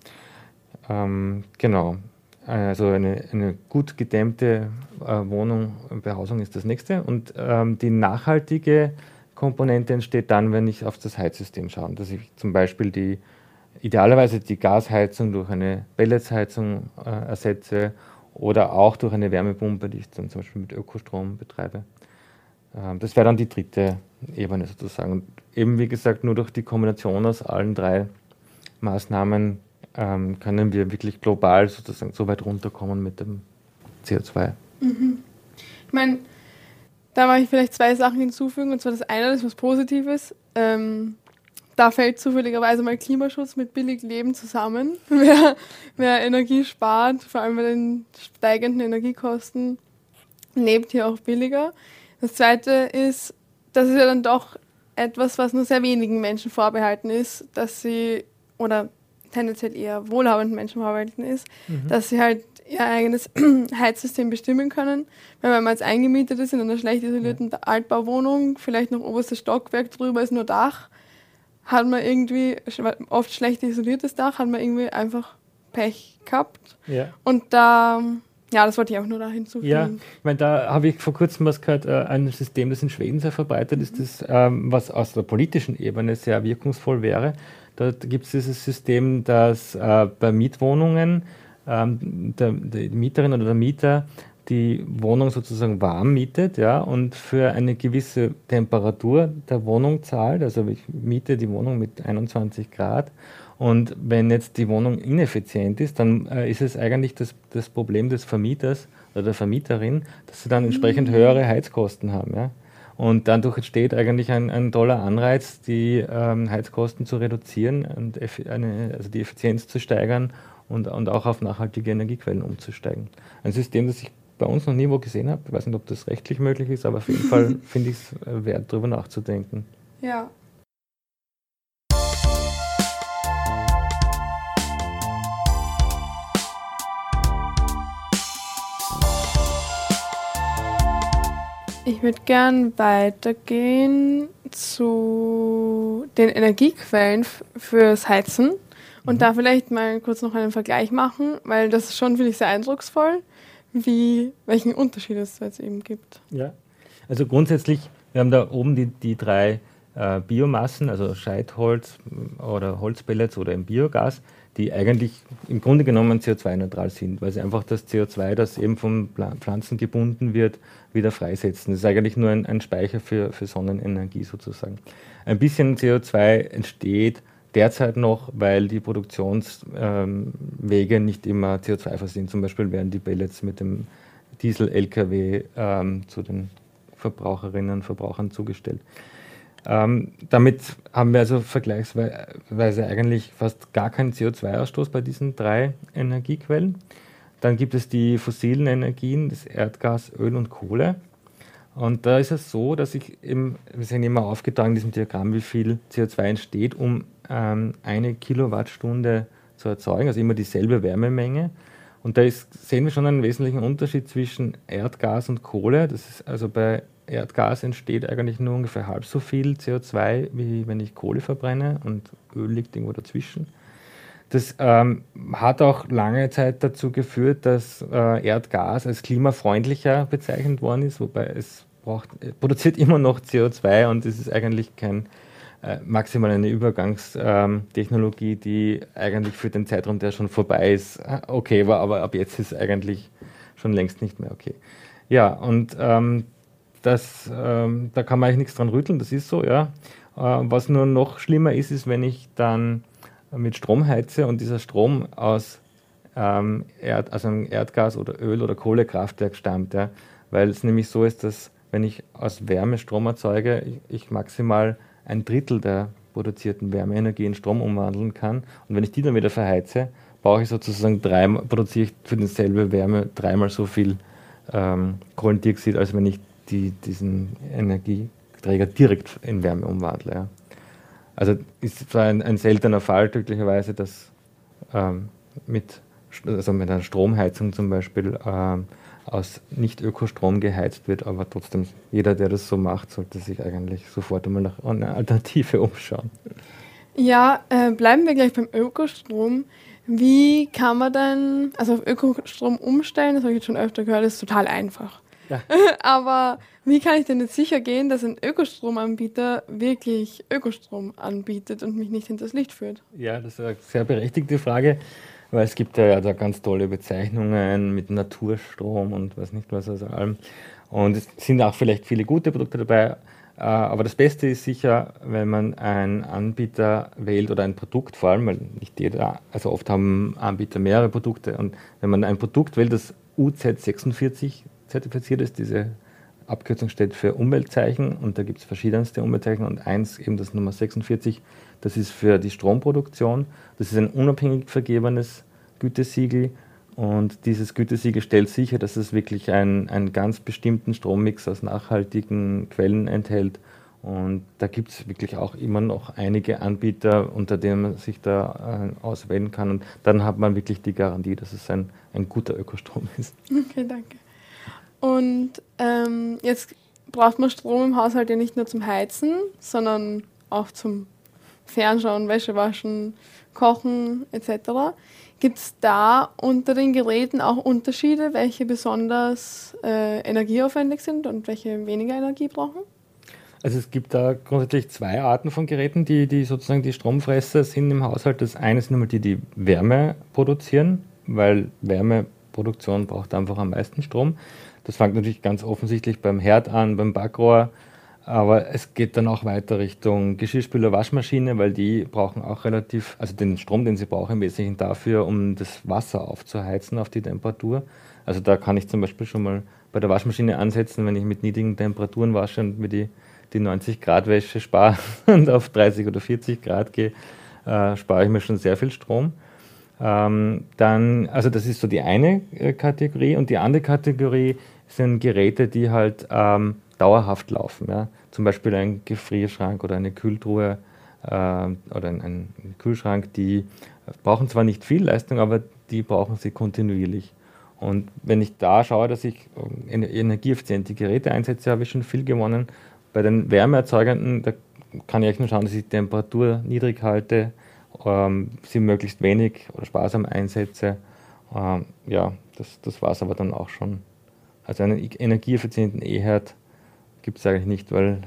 Ähm, genau. Also eine, eine gut gedämmte äh, Wohnung, Behausung ist das nächste. Und ähm, die nachhaltige Komponente entsteht dann, wenn ich auf das Heizsystem schaue. Dass ich zum Beispiel die, idealerweise die Gasheizung durch eine Pelletsheizung äh, ersetze oder auch durch eine Wärmepumpe, die ich dann zum Beispiel mit Ökostrom betreibe. Ähm, das wäre dann die dritte Ebene sozusagen. Und eben wie gesagt, nur durch die Kombination aus allen drei Maßnahmen ähm, können wir wirklich global sozusagen so weit runterkommen mit dem CO2. Mhm. Ich meine, da mache ich vielleicht zwei Sachen hinzufügen. Und zwar das eine, das ist was Positives. Ähm, da fällt zufälligerweise mal Klimaschutz mit billig Leben zusammen. wer, wer Energie spart, vor allem bei den steigenden Energiekosten, lebt hier auch billiger. Das zweite ist, das ist ja dann doch etwas, was nur sehr wenigen Menschen vorbehalten ist, dass sie, oder tendenziell eher wohlhabenden Menschen vorbehalten ist, mhm. dass sie halt ihr eigenes Heizsystem bestimmen können. Wenn man jetzt eingemietet ist in einer schlecht isolierten ja. Altbauwohnung, vielleicht noch oberstes Stockwerk drüber ist nur Dach, hat man irgendwie oft schlecht isoliertes Dach, hat man irgendwie einfach Pech gehabt. Ja. Und da, ja, das wollte ich auch nur da hinzufügen. Ja, ich meine, da habe ich vor kurzem was gehört, äh, ein System, das in Schweden sehr verbreitet ist, das, ähm, was aus der politischen Ebene sehr wirkungsvoll wäre. Da gibt es dieses System, dass äh, bei Mietwohnungen ähm, der, die Mieterin oder der Mieter die Wohnung sozusagen warm mietet ja, und für eine gewisse Temperatur der Wohnung zahlt. Also ich miete die Wohnung mit 21 Grad und wenn jetzt die Wohnung ineffizient ist, dann äh, ist es eigentlich das, das Problem des Vermieters oder der Vermieterin, dass sie dann entsprechend mhm. höhere Heizkosten haben. Ja? Und dadurch entsteht eigentlich ein, ein toller Anreiz, die ähm, Heizkosten zu reduzieren und eine, also die Effizienz zu steigern und, und auch auf nachhaltige Energiequellen umzusteigen. Ein System, das ich bei uns noch nie wo gesehen habe. Ich weiß nicht, ob das rechtlich möglich ist, aber auf jeden Fall finde ich es äh, wert, darüber nachzudenken. Ja. Ich würde gern weitergehen zu den Energiequellen fürs Heizen und mhm. da vielleicht mal kurz noch einen Vergleich machen, weil das ist schon, finde ich, sehr eindrucksvoll wie, welchen Unterschied es jetzt eben gibt. Ja, also grundsätzlich, wir haben da oben die, die drei äh, Biomassen, also Scheitholz oder Holzpellets oder im Biogas, die eigentlich im Grunde genommen CO2-neutral sind, weil sie einfach das CO2, das eben von Pflanzen gebunden wird, wieder freisetzen. Das ist eigentlich nur ein, ein Speicher für, für Sonnenenergie sozusagen. Ein bisschen CO2 entsteht derzeit noch, weil die Produktionswege ähm, nicht immer CO2-frei sind. Zum Beispiel werden die Pellets mit dem Diesel-LKW ähm, zu den Verbraucherinnen und Verbrauchern zugestellt. Ähm, damit haben wir also vergleichsweise eigentlich fast gar keinen CO2-Ausstoß bei diesen drei Energiequellen. Dann gibt es die fossilen Energien, das Erdgas, Öl und Kohle. Und da ist es so, dass ich eben, wir sehen immer aufgetragen in diesem Diagramm, wie viel CO2 entsteht, um ähm, eine Kilowattstunde zu erzeugen, also immer dieselbe Wärmemenge. Und da ist, sehen wir schon einen wesentlichen Unterschied zwischen Erdgas und Kohle. Das ist also bei Erdgas entsteht eigentlich nur ungefähr halb so viel CO2, wie wenn ich Kohle verbrenne und Öl liegt irgendwo dazwischen. Das ähm, hat auch lange Zeit dazu geführt, dass äh, Erdgas als klimafreundlicher bezeichnet worden ist, wobei es braucht, produziert immer noch CO2 und es ist eigentlich kein äh, maximal eine Übergangstechnologie, ähm, die eigentlich für den Zeitraum, der schon vorbei ist, äh, okay war, aber ab jetzt ist eigentlich schon längst nicht mehr okay. Ja, und ähm, das, ähm, da kann man eigentlich nichts dran rütteln, das ist so, ja. Äh, was nur noch schlimmer ist, ist, wenn ich dann mit Strom heize und dieser Strom aus ähm, Erd, also Erdgas oder Öl oder Kohlekraftwerk stammt, ja. weil es nämlich so ist, dass wenn ich aus Wärme Strom erzeuge, ich, ich maximal ein Drittel der produzierten Wärmeenergie in Strom umwandeln kann. Und wenn ich die dann wieder verheize, brauche ich sozusagen dreimal, produziere ich für dieselbe Wärme dreimal so viel ähm, Kohlendioxid, als wenn ich die, diesen Energieträger direkt in Wärme umwandle. Ja. Also ist zwar ein, ein seltener Fall glücklicherweise, dass ähm, mit, also mit einer Stromheizung zum Beispiel ähm, aus Nicht-Ökostrom geheizt wird, aber trotzdem, jeder, der das so macht, sollte sich eigentlich sofort einmal nach einer Alternative umschauen. Ja, äh, bleiben wir gleich beim Ökostrom. Wie kann man denn, also auf Ökostrom umstellen, das habe ich jetzt schon öfter gehört, ist total einfach. Ja. Aber wie kann ich denn jetzt sicher gehen, dass ein Ökostromanbieter wirklich Ökostrom anbietet und mich nicht hinters Licht führt? Ja, das ist eine sehr berechtigte Frage weil es gibt ja da ganz tolle Bezeichnungen mit Naturstrom und was nicht was also allem. Und es sind auch vielleicht viele gute Produkte dabei, äh, aber das Beste ist sicher, wenn man einen Anbieter wählt oder ein Produkt vor allem, weil nicht jeder, also oft haben Anbieter mehrere Produkte und wenn man ein Produkt wählt, das UZ46 zertifiziert ist, diese Abkürzung steht für Umweltzeichen und da gibt es verschiedenste Umweltzeichen und eins eben das Nummer 46 das ist für die Stromproduktion. Das ist ein unabhängig vergebenes Gütesiegel. Und dieses Gütesiegel stellt sicher, dass es wirklich einen, einen ganz bestimmten Strommix aus nachhaltigen Quellen enthält. Und da gibt es wirklich auch immer noch einige Anbieter, unter denen man sich da äh, auswählen kann. Und dann hat man wirklich die Garantie, dass es ein, ein guter Ökostrom ist. Okay, danke. Und ähm, jetzt braucht man Strom im Haushalt ja nicht nur zum Heizen, sondern auch zum Fernschauen, Wäsche waschen, kochen etc. Gibt es da unter den Geräten auch Unterschiede, welche besonders äh, energieaufwendig sind und welche weniger Energie brauchen? Also es gibt da grundsätzlich zwei Arten von Geräten, die, die sozusagen die Stromfresser sind im Haushalt. Das eine sind einmal die, die Wärme produzieren, weil Wärme Produktion braucht einfach am meisten Strom. Das fängt natürlich ganz offensichtlich beim Herd an, beim Backrohr, aber es geht dann auch weiter Richtung Geschirrspüler, Waschmaschine, weil die brauchen auch relativ, also den Strom, den sie brauchen, im Wesentlichen dafür, um das Wasser aufzuheizen auf die Temperatur. Also da kann ich zum Beispiel schon mal bei der Waschmaschine ansetzen, wenn ich mit niedrigen Temperaturen wasche und mir die, die 90 Grad Wäsche spare und auf 30 oder 40 Grad gehe, äh, spare ich mir schon sehr viel Strom. Ähm, dann, also das ist so die eine äh, Kategorie und die andere Kategorie sind Geräte, die halt ähm, dauerhaft laufen. Ja? Zum Beispiel ein Gefrierschrank oder eine Kühltruhe äh, oder ein, ein, Kühlschrank, die brauchen zwar nicht viel Leistung, aber die brauchen sie kontinuierlich. Und wenn ich da schaue, dass ich ähm, energieeffiziente Geräte einsetze, habe ich schon viel gewonnen. Bei den Wärmeerzeugenden, da kann ich nur schauen, dass ich die Temperatur niedrig halte, ähm, sie möglichst wenig oder sparsam einsetze. Ähm, ja, das, das war es aber dann auch schon. Also einen energieeffizienten E-Herd gibt es eigentlich nicht, weil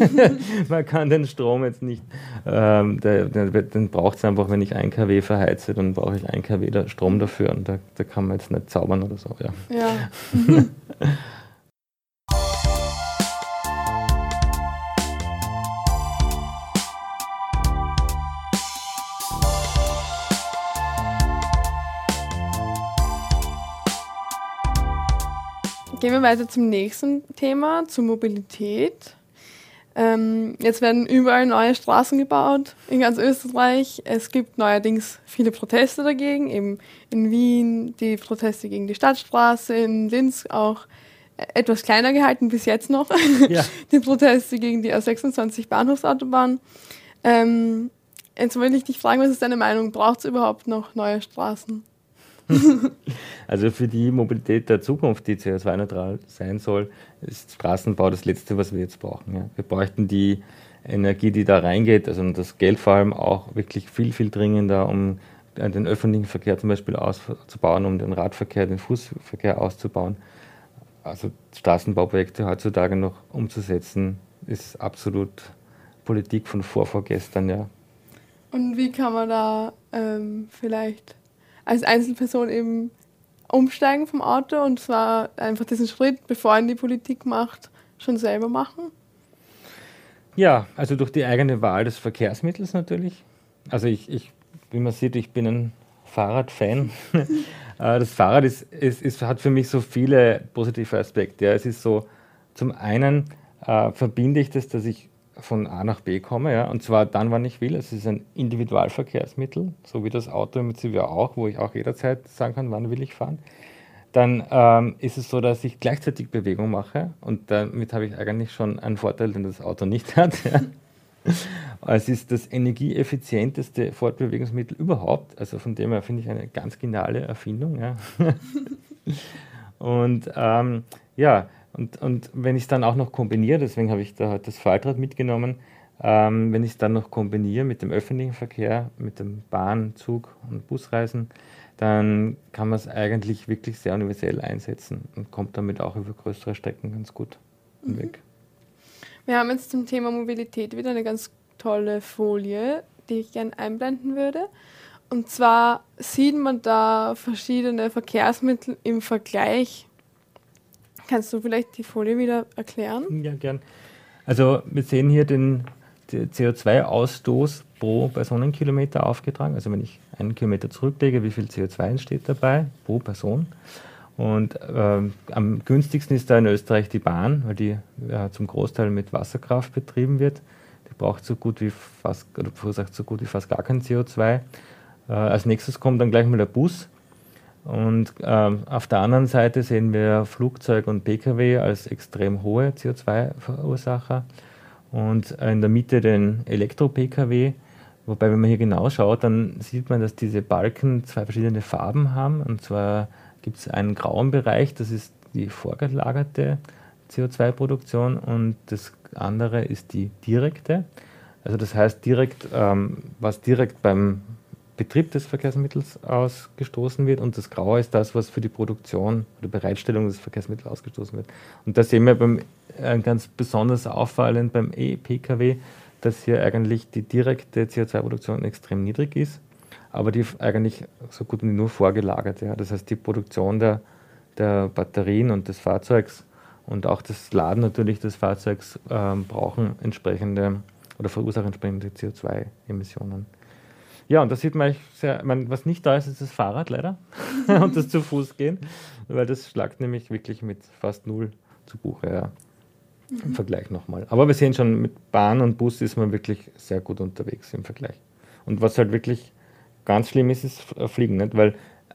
man kann den Strom jetzt nicht, ähm, der, der, den braucht es einfach, wenn ich 1 kW verheize, dann brauche ich 1 kW Strom dafür und da, da kann man jetzt nicht zaubern oder so. Ja. ja. Gehen wir weiter zum nächsten Thema, zur Mobilität. Ähm, jetzt werden überall neue Straßen gebaut in ganz Österreich. Es gibt neuerdings viele Proteste dagegen, eben in Wien die Proteste gegen die Stadtstraße, in Linz auch etwas kleiner gehalten bis jetzt noch, ja. die Proteste gegen die A26 Bahnhofsautobahn. Ähm, jetzt wollte ich dich fragen, was ist deine Meinung? Braucht es überhaupt noch neue Straßen? also für die Mobilität der Zukunft, die CO2-neutral sein soll, ist Straßenbau das Letzte, was wir jetzt brauchen. Ja. Wir bräuchten die Energie, die da reingeht, also das Geld vor allem auch wirklich viel, viel dringender, um den öffentlichen Verkehr zum Beispiel auszubauen, um den Radverkehr, den Fußverkehr auszubauen. Also Straßenbauprojekte heutzutage noch umzusetzen, ist absolut Politik von vorvorgestern, ja. Und wie kann man da ähm, vielleicht als Einzelperson eben umsteigen vom Auto und zwar einfach diesen Schritt, bevor er in die Politik macht, schon selber machen? Ja, also durch die eigene Wahl des Verkehrsmittels natürlich. Also ich, ich wie man sieht, ich bin ein Fahrradfan. Äh, das Fahrrad ist, ist, ist, hat für mich so viele positive Aspekte. Es ist so, zum einen äh, verbinde ich das, dass ich von A nach B komme, ja, und zwar dann, wann ich will. Es ist ein Individualverkehrsmittel, so wie das Auto im Prinzip ja auch, wo ich auch jederzeit sagen kann, wann will ich fahren. Dann ähm, ist es so, dass ich gleichzeitig Bewegung mache und damit habe ich eigentlich schon einen Vorteil, den das Auto nicht hat. Ja. Es ist das energieeffizienteste Fortbewegungsmittel überhaupt. Also von dem her finde ich eine ganz geniale Erfindung. Ja. Und ähm, ja, und, und wenn ich es dann auch noch kombiniere, deswegen habe ich da halt das Faltrad mitgenommen, ähm, wenn ich es dann noch kombiniere mit dem öffentlichen Verkehr, mit dem Bahn, Zug und Busreisen, dann kann man es eigentlich wirklich sehr universell einsetzen und kommt damit auch über größere Strecken ganz gut mhm. weg. Wir haben jetzt zum Thema Mobilität wieder eine ganz tolle Folie, die ich gerne einblenden würde. Und zwar sieht man da verschiedene Verkehrsmittel im Vergleich Kannst du vielleicht die Folie wieder erklären? Ja, gern. Also wir sehen hier den, den CO2-Ausstoß pro Personenkilometer aufgetragen. Also wenn ich einen Kilometer zurücklege, wie viel CO2 entsteht dabei pro Person. Und äh, am günstigsten ist da in Österreich die Bahn, weil die äh, zum Großteil mit Wasserkraft betrieben wird. Die braucht so gut wie fast, oder verursacht so gut wie fast gar kein CO2. Äh, als nächstes kommt dann gleich mal der Bus und ähm, auf der anderen Seite sehen wir Flugzeug und Pkw als extrem hohe CO2-Verursacher und in der Mitte den Elektro-Pkw. Wobei, wenn man hier genau schaut, dann sieht man, dass diese Balken zwei verschiedene Farben haben. Und zwar gibt es einen grauen Bereich, das ist die vorgelagerte CO2-Produktion und das andere ist die direkte. Also das heißt direkt, ähm, was direkt beim Betrieb des Verkehrsmittels ausgestoßen wird und das Graue ist das, was für die Produktion oder Bereitstellung des Verkehrsmittels ausgestoßen wird. Und da sehen wir beim, äh, ganz besonders auffallend beim E-Pkw, dass hier eigentlich die direkte CO2-Produktion extrem niedrig ist. aber die eigentlich so gut wie nur vorgelagert. Ja. Das heißt, die Produktion der, der Batterien und des Fahrzeugs und auch das Laden natürlich des Fahrzeugs ähm, brauchen entsprechende oder verursachen entsprechende CO2-Emissionen. Ja, und das sieht man sehr, man, was nicht da ist, ist das Fahrrad leider und das zu Fuß gehen, weil das schlagt nämlich wirklich mit fast null zu Buche, ja. Mhm. Im Vergleich nochmal. Aber wir sehen schon, mit Bahn und Bus ist man wirklich sehr gut unterwegs im Vergleich. Und was halt wirklich ganz schlimm ist, ist Fliegen, nicht? weil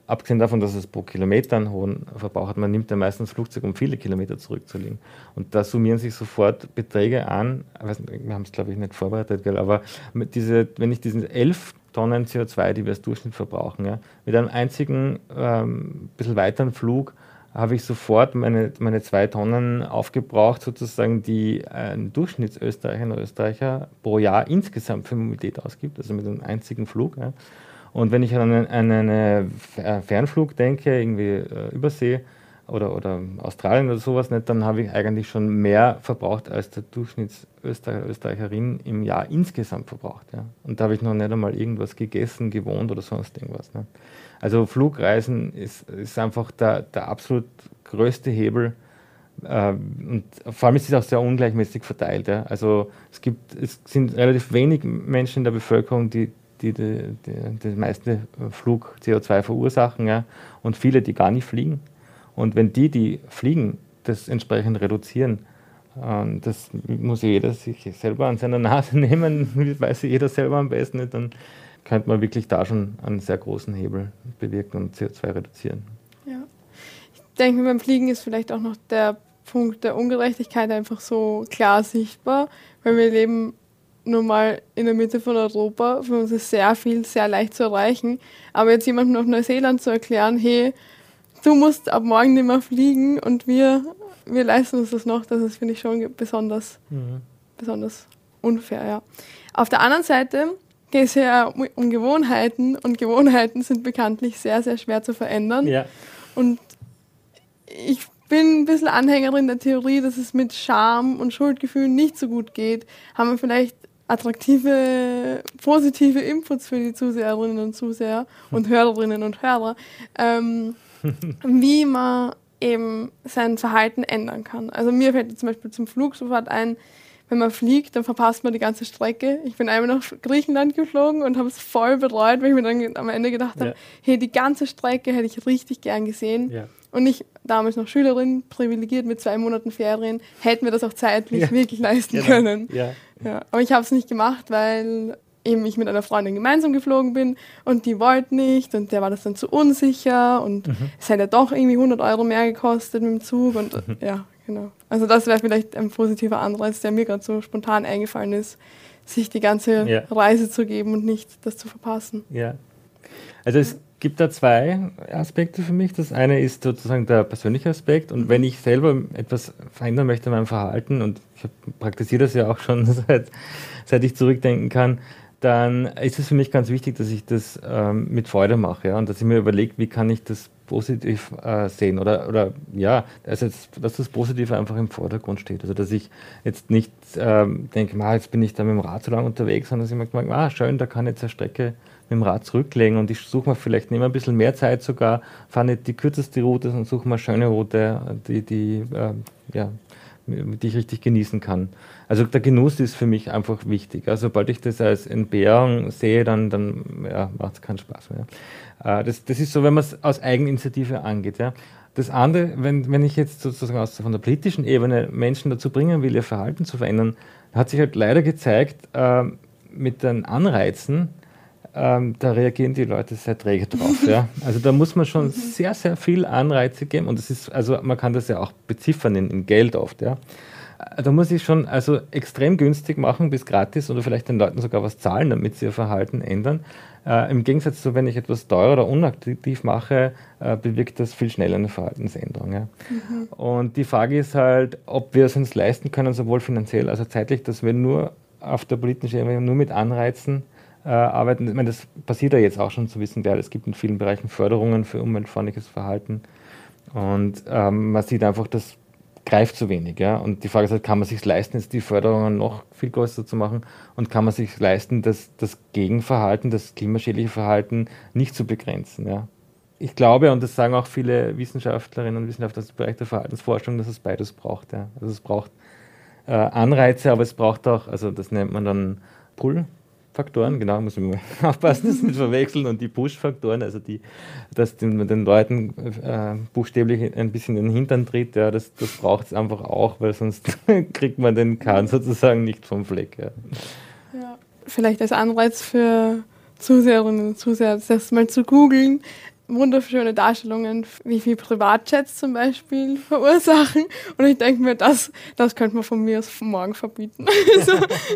abgesehen davon, dass es pro Kilometer einen hohen Verbrauch hat, man nimmt ja meistens Flugzeug, um viele Kilometer zurückzulegen. Und da summieren sich sofort Beträge an, wir haben es glaube ich nicht vorbereitet, aber diese, wenn ich diesen 11 Tonnen CO2, die wir als Durchschnitt verbrauchen, ja, mit einem einzigen ähm, bisschen weiteren Flug habe ich sofort meine, meine zwei Tonnen aufgebraucht, sozusagen, die ein Durchschnittsösterreicher und Österreicher pro Jahr insgesamt für Mobilität ausgibt, also mit einem einzigen Flug. Ja. Und wenn ich an einen, an einen Fernflug denke, irgendwie äh, Übersee oder, oder Australien oder sowas, nicht, dann habe ich eigentlich schon mehr verbraucht als der Durchschnittsösterreicherin im Jahr insgesamt verbraucht. Ja. Und da habe ich noch nicht einmal irgendwas gegessen, gewohnt oder sonst irgendwas. Ne. Also Flugreisen ist, ist einfach der, der absolut größte Hebel. Äh, und vor allem ist es auch sehr ungleichmäßig verteilt. Ja. Also es gibt, es sind relativ wenig Menschen in der Bevölkerung, die die, die, die, die meiste Flug CO2 verursachen, ja, und viele, die gar nicht fliegen. Und wenn die, die fliegen, das entsprechend reduzieren, äh, das muss jeder sich selber an seiner Nase nehmen, weiß jeder selber am besten dann könnte man wirklich da schon einen sehr großen Hebel bewirken und CO2 reduzieren. Ja. Ich denke, beim Fliegen ist vielleicht auch noch der Punkt der Ungerechtigkeit einfach so klar sichtbar, weil wir leben nun mal in der Mitte von Europa. Für uns ist sehr viel sehr leicht zu erreichen. Aber jetzt jemandem auf Neuseeland zu erklären, hey, du musst ab morgen nicht mehr fliegen und wir, wir leisten uns das noch, das ist, finde ich, schon besonders, mhm. besonders unfair. Ja. Auf der anderen Seite geht es ja um Gewohnheiten und Gewohnheiten sind bekanntlich sehr, sehr schwer zu verändern. Ja. Und ich bin ein bisschen Anhängerin der Theorie, dass es mit Scham und Schuldgefühlen nicht so gut geht. Haben wir vielleicht attraktive, positive Inputs für die Zuseherinnen und Zuseher und Hörerinnen und Hörer, ähm, wie man eben sein Verhalten ändern kann. Also mir fällt zum Beispiel zum Flug sofort ein, wenn man fliegt, dann verpasst man die ganze Strecke. Ich bin einmal nach Griechenland geflogen und habe es voll bereut, weil ich mir dann am Ende gedacht habe, ja. hey, die ganze Strecke hätte ich richtig gern gesehen. Ja. Und ich, damals noch Schülerin, privilegiert mit zwei Monaten Ferien, hätte mir das auch zeitlich ja. wirklich leisten genau. können. Aber ich habe es nicht gemacht, weil eben ich mit einer Freundin gemeinsam geflogen bin und die wollte nicht und der war das dann zu unsicher und mhm. es hätte doch irgendwie 100 Euro mehr gekostet mit dem Zug und mhm. ja, genau. Also das wäre vielleicht ein positiver Anreiz, der mir gerade so spontan eingefallen ist, sich die ganze ja. Reise zu geben und nicht das zu verpassen. Ja. Also es gibt da zwei Aspekte für mich. Das eine ist sozusagen der persönliche Aspekt. Und wenn ich selber etwas verändern möchte in meinem Verhalten, und ich praktiziere das ja auch schon seit, seit ich zurückdenken kann, dann ist es für mich ganz wichtig, dass ich das ähm, mit Freude mache ja, und dass ich mir überlege, wie kann ich das positiv äh, sehen oder, oder ja, also jetzt, dass das Positive einfach im Vordergrund steht. Also dass ich jetzt nicht ähm, denke, ah, jetzt bin ich da mit dem Rad so lange unterwegs, sondern dass ich mir denke, ah, schön, da kann ich jetzt eine Strecke mit dem Rad zurücklegen und ich suche mir vielleicht, nehme ein bisschen mehr Zeit sogar, fahre nicht die kürzeste Route, sondern suche mir eine schöne Route, die, die, äh, ja, die ich richtig genießen kann. Also der Genuss ist für mich einfach wichtig. Also sobald ich das als Entbehrung sehe, dann, dann ja, macht es keinen Spaß mehr. Äh, das, das ist so, wenn man es aus Eigeninitiative angeht. Ja. Das andere, wenn, wenn ich jetzt sozusagen aus, von der politischen Ebene Menschen dazu bringen will, ihr Verhalten zu verändern, hat sich halt leider gezeigt, äh, mit den Anreizen, ähm, da reagieren die Leute sehr träge drauf. ja. Also da muss man schon sehr, sehr viel Anreize geben und das ist, also man kann das ja auch beziffern in, in Geld oft, ja. Da muss ich schon also extrem günstig machen bis gratis oder vielleicht den Leuten sogar was zahlen, damit sie ihr Verhalten ändern. Äh, Im Gegensatz zu, wenn ich etwas teuer oder unattraktiv mache, äh, bewirkt das viel schneller eine Verhaltensänderung. Ja. Mhm. Und die Frage ist halt, ob wir es uns leisten können, sowohl finanziell als auch zeitlich, dass wir nur auf der politischen Ebene nur mit Anreizen äh, arbeiten. Ich meine, das passiert ja jetzt auch schon zu wissen, es gibt in vielen Bereichen Förderungen für umweltfreundliches Verhalten. Und ähm, man sieht einfach, dass greift zu wenig. Ja? Und die Frage ist halt, kann man sich leisten, jetzt die Förderungen noch viel größer zu machen und kann man sich leisten, das, das Gegenverhalten, das klimaschädliche Verhalten nicht zu begrenzen. Ja? Ich glaube, und das sagen auch viele Wissenschaftlerinnen und Wissenschaftler aus dem Bereich der Verhaltensforschung, dass es beides braucht. Ja? Also es braucht äh, Anreize, aber es braucht auch, also das nennt man dann Pull, Faktoren, genau, muss man aufpassen, das nicht verwechseln, und die Push-Faktoren, also die, dass man den Leuten äh, buchstäblich ein bisschen in den Hintern tritt, ja, das, das braucht es einfach auch, weil sonst kriegt man den Kahn sozusagen nicht vom Fleck. Ja. ja. Vielleicht als Anreiz für Zuseherinnen und Zuseher, das mal zu googeln, wunderschöne Darstellungen, wie viel Privatjets zum Beispiel verursachen. Und ich denke mir, das, das könnte man von mir aus morgen verbieten.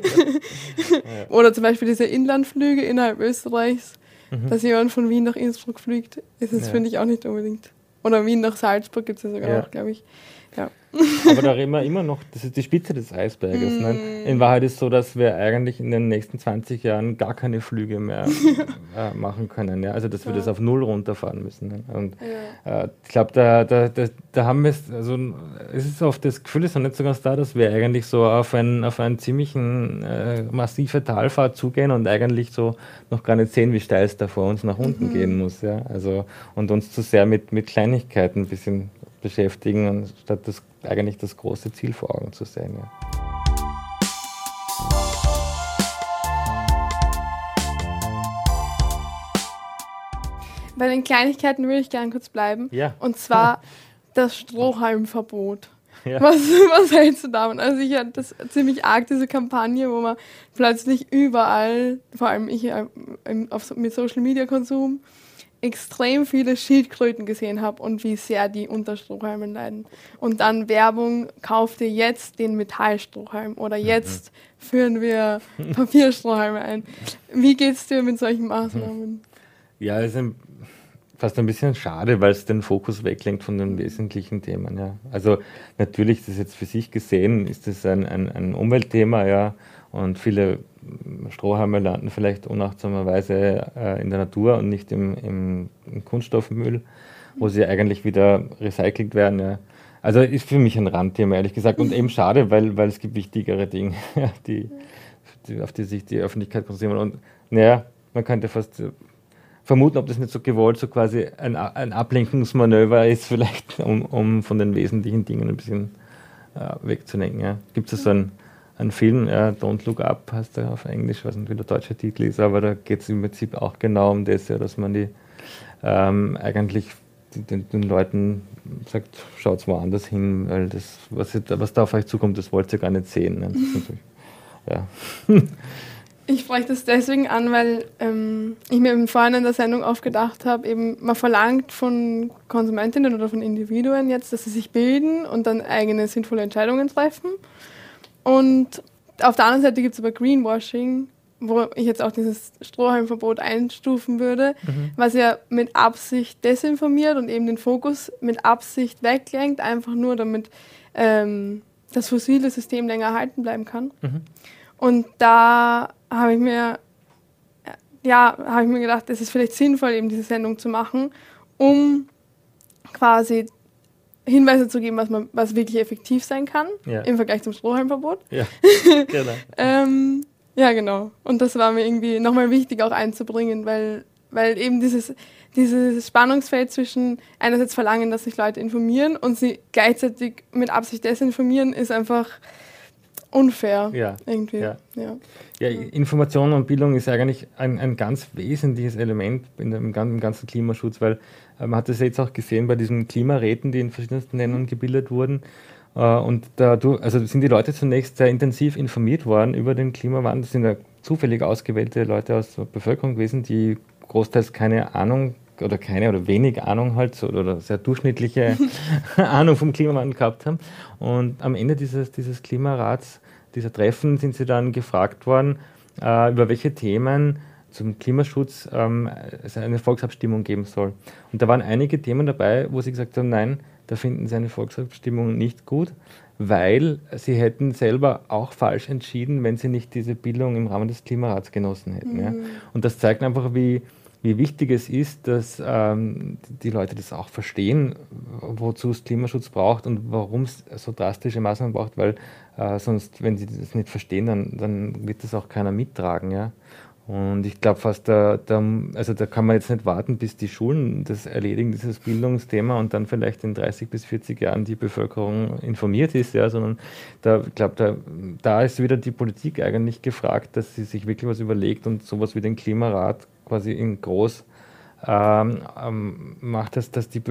Oder zum Beispiel diese Inlandflüge innerhalb Österreichs, mhm. dass jemand von Wien nach Innsbruck fliegt, ist das, ja. finde ich, auch nicht unbedingt. Oder Wien nach Salzburg gibt es ja sogar ja. auch, glaube ich. Ja. Aber da reden wir immer noch, das ist die Spitze des Eisberges. Mm. Ne? In Wahrheit ist es so, dass wir eigentlich in den nächsten 20 Jahren gar keine Flüge mehr äh, machen können. Ja? Also, dass wir ja. das auf Null runterfahren müssen. Ne? Und ja. äh, ich glaube, da, da, da, da, haben wir es, also es ist oft das Gefühl, ist noch nicht so ganz da, dass wir eigentlich so auf, ein, auf einen ziemlichen äh, massive Talfahrt zugehen und eigentlich so noch gar nicht sehen, wie steil es da vor uns nach unten mhm. gehen muss. Ja? Also, und uns zu sehr mit, mit Kleinigkeiten ein bisschen beschäftigen, anstatt das, eigentlich das große Ziel vor Augen zu sehen. Ja. Bei den Kleinigkeiten würde ich gerne kurz bleiben. Ja. Und zwar das Strohhalmverbot. Ja. Was, was hältst du davon? Also ich hatte das ziemlich arg, diese Kampagne, wo man plötzlich überall, vor allem ich äh, auf, mit Social Media Konsum, extrem viele Schildkröten gesehen habe und wie sehr die unter Strohhalmen leiden. Und dann Werbung, kauf dir jetzt den Metallstrohhalm oder mhm. jetzt mhm. führen wir Papierstrohhalme ein. Wie geht es dir mit solchen Maßnahmen? Ja, es ist ein, fast ein bisschen schade, weil es den Fokus weglenkt von den wesentlichen Themen. Ja. Also natürlich, das jetzt für sich gesehen, ist das ein, ein, ein Umweltthema, ja, und viele Strohhalme landen vielleicht unachtsamerweise äh, in der Natur und nicht im, im, im, Kunststoffmüll, wo sie eigentlich wieder recycelt werden. Ja. Also ist für mich ein Randthema, ehrlich gesagt. Und eben schade, weil, weil es gibt wichtigere Dinge, die, die, auf die sich die Öffentlichkeit konzentriert. Und naja, man könnte fast vermuten, ob das nicht so gewollt, so quasi ein, ein Ablenkungsmanöver ist, vielleicht, um, um von den wesentlichen Dingen ein bisschen äh, wegzulenken. Ja. Gibt es so ein ein Film, ja, Don't Look Up heißt er auf Englisch, ich weiß nicht, wie der deutsche Titel ist, aber da geht es im Prinzip auch genau um das, ja, dass man die ähm, eigentlich den, den, Leuten sagt, schaut woanders hin, weil das, was, was da auf euch zukommt, das wollt ihr gar nicht sehen. Ne? ja. Ich spreche das deswegen an, weil ähm, ich mir vorhin in der Sendung oft gedacht habe, eben man verlangt von Konsumentinnen oder von Individuen jetzt, dass sie sich bilden und dann eigene sinnvolle Entscheidungen treffen. Und auf der anderen Seite gibt es aber Greenwashing, wo ich jetzt auch dieses Strohhalmverbot einstufen würde, mhm. was ja mit Absicht desinformiert und eben den Fokus mit Absicht weglenkt, einfach nur damit ähm, das fossile System länger erhalten bleiben kann. Mhm. Und da habe ich mir ja, habe ich mir gedacht, es ist vielleicht sinnvoll, eben diese Sendung zu machen, um quasi Hinweise zu geben, was, man, was wirklich effektiv sein kann ja. im Vergleich zum Strohhalmverbot. Ja, genau. ähm, ja, genau. Und das war mir irgendwie nochmal wichtig auch einzubringen, weil, weil eben dieses, dieses Spannungsfeld zwischen einerseits verlangen, dass sich Leute informieren und sie gleichzeitig mit Absicht desinformieren, ist einfach unfair. Ja. Irgendwie. Ja. Ja. ja. Information und Bildung ist eigentlich ein, ein ganz wesentliches Element in dem, im ganzen Klimaschutz, weil man hat das jetzt auch gesehen bei diesen Klimaräten, die in verschiedensten Ländern gebildet wurden. Äh, und da also sind die Leute zunächst sehr intensiv informiert worden über den Klimawandel. Das sind ja zufällig ausgewählte Leute aus der Bevölkerung gewesen, die großteils keine Ahnung oder keine oder wenig Ahnung halt oder sehr durchschnittliche Ahnung vom Klimawandel gehabt haben. Und am Ende dieses, dieses Klimarats, dieser Treffen, sind sie dann gefragt worden, äh, über welche Themen zum Klimaschutz ähm, es eine Volksabstimmung geben soll. Und da waren einige Themen dabei, wo sie gesagt haben, nein, da finden sie eine Volksabstimmung nicht gut, weil sie hätten selber auch falsch entschieden, wenn sie nicht diese Bildung im Rahmen des Klimarats genossen hätten. Mhm. Ja. Und das zeigt einfach, wie, wie wichtig es ist, dass ähm, die Leute das auch verstehen, wozu es Klimaschutz braucht und warum es so drastische Maßnahmen braucht, weil äh, sonst, wenn sie das nicht verstehen, dann, dann wird das auch keiner mittragen. Ja? Und ich glaube fast, da, da, also da kann man jetzt nicht warten, bis die Schulen das erledigen, dieses Bildungsthema, und dann vielleicht in 30 bis 40 Jahren die Bevölkerung informiert ist, ja, sondern da, ich da, da ist wieder die Politik eigentlich gefragt, dass sie sich wirklich was überlegt und sowas wie den Klimarat quasi in groß ähm, ähm, macht, dass, dass die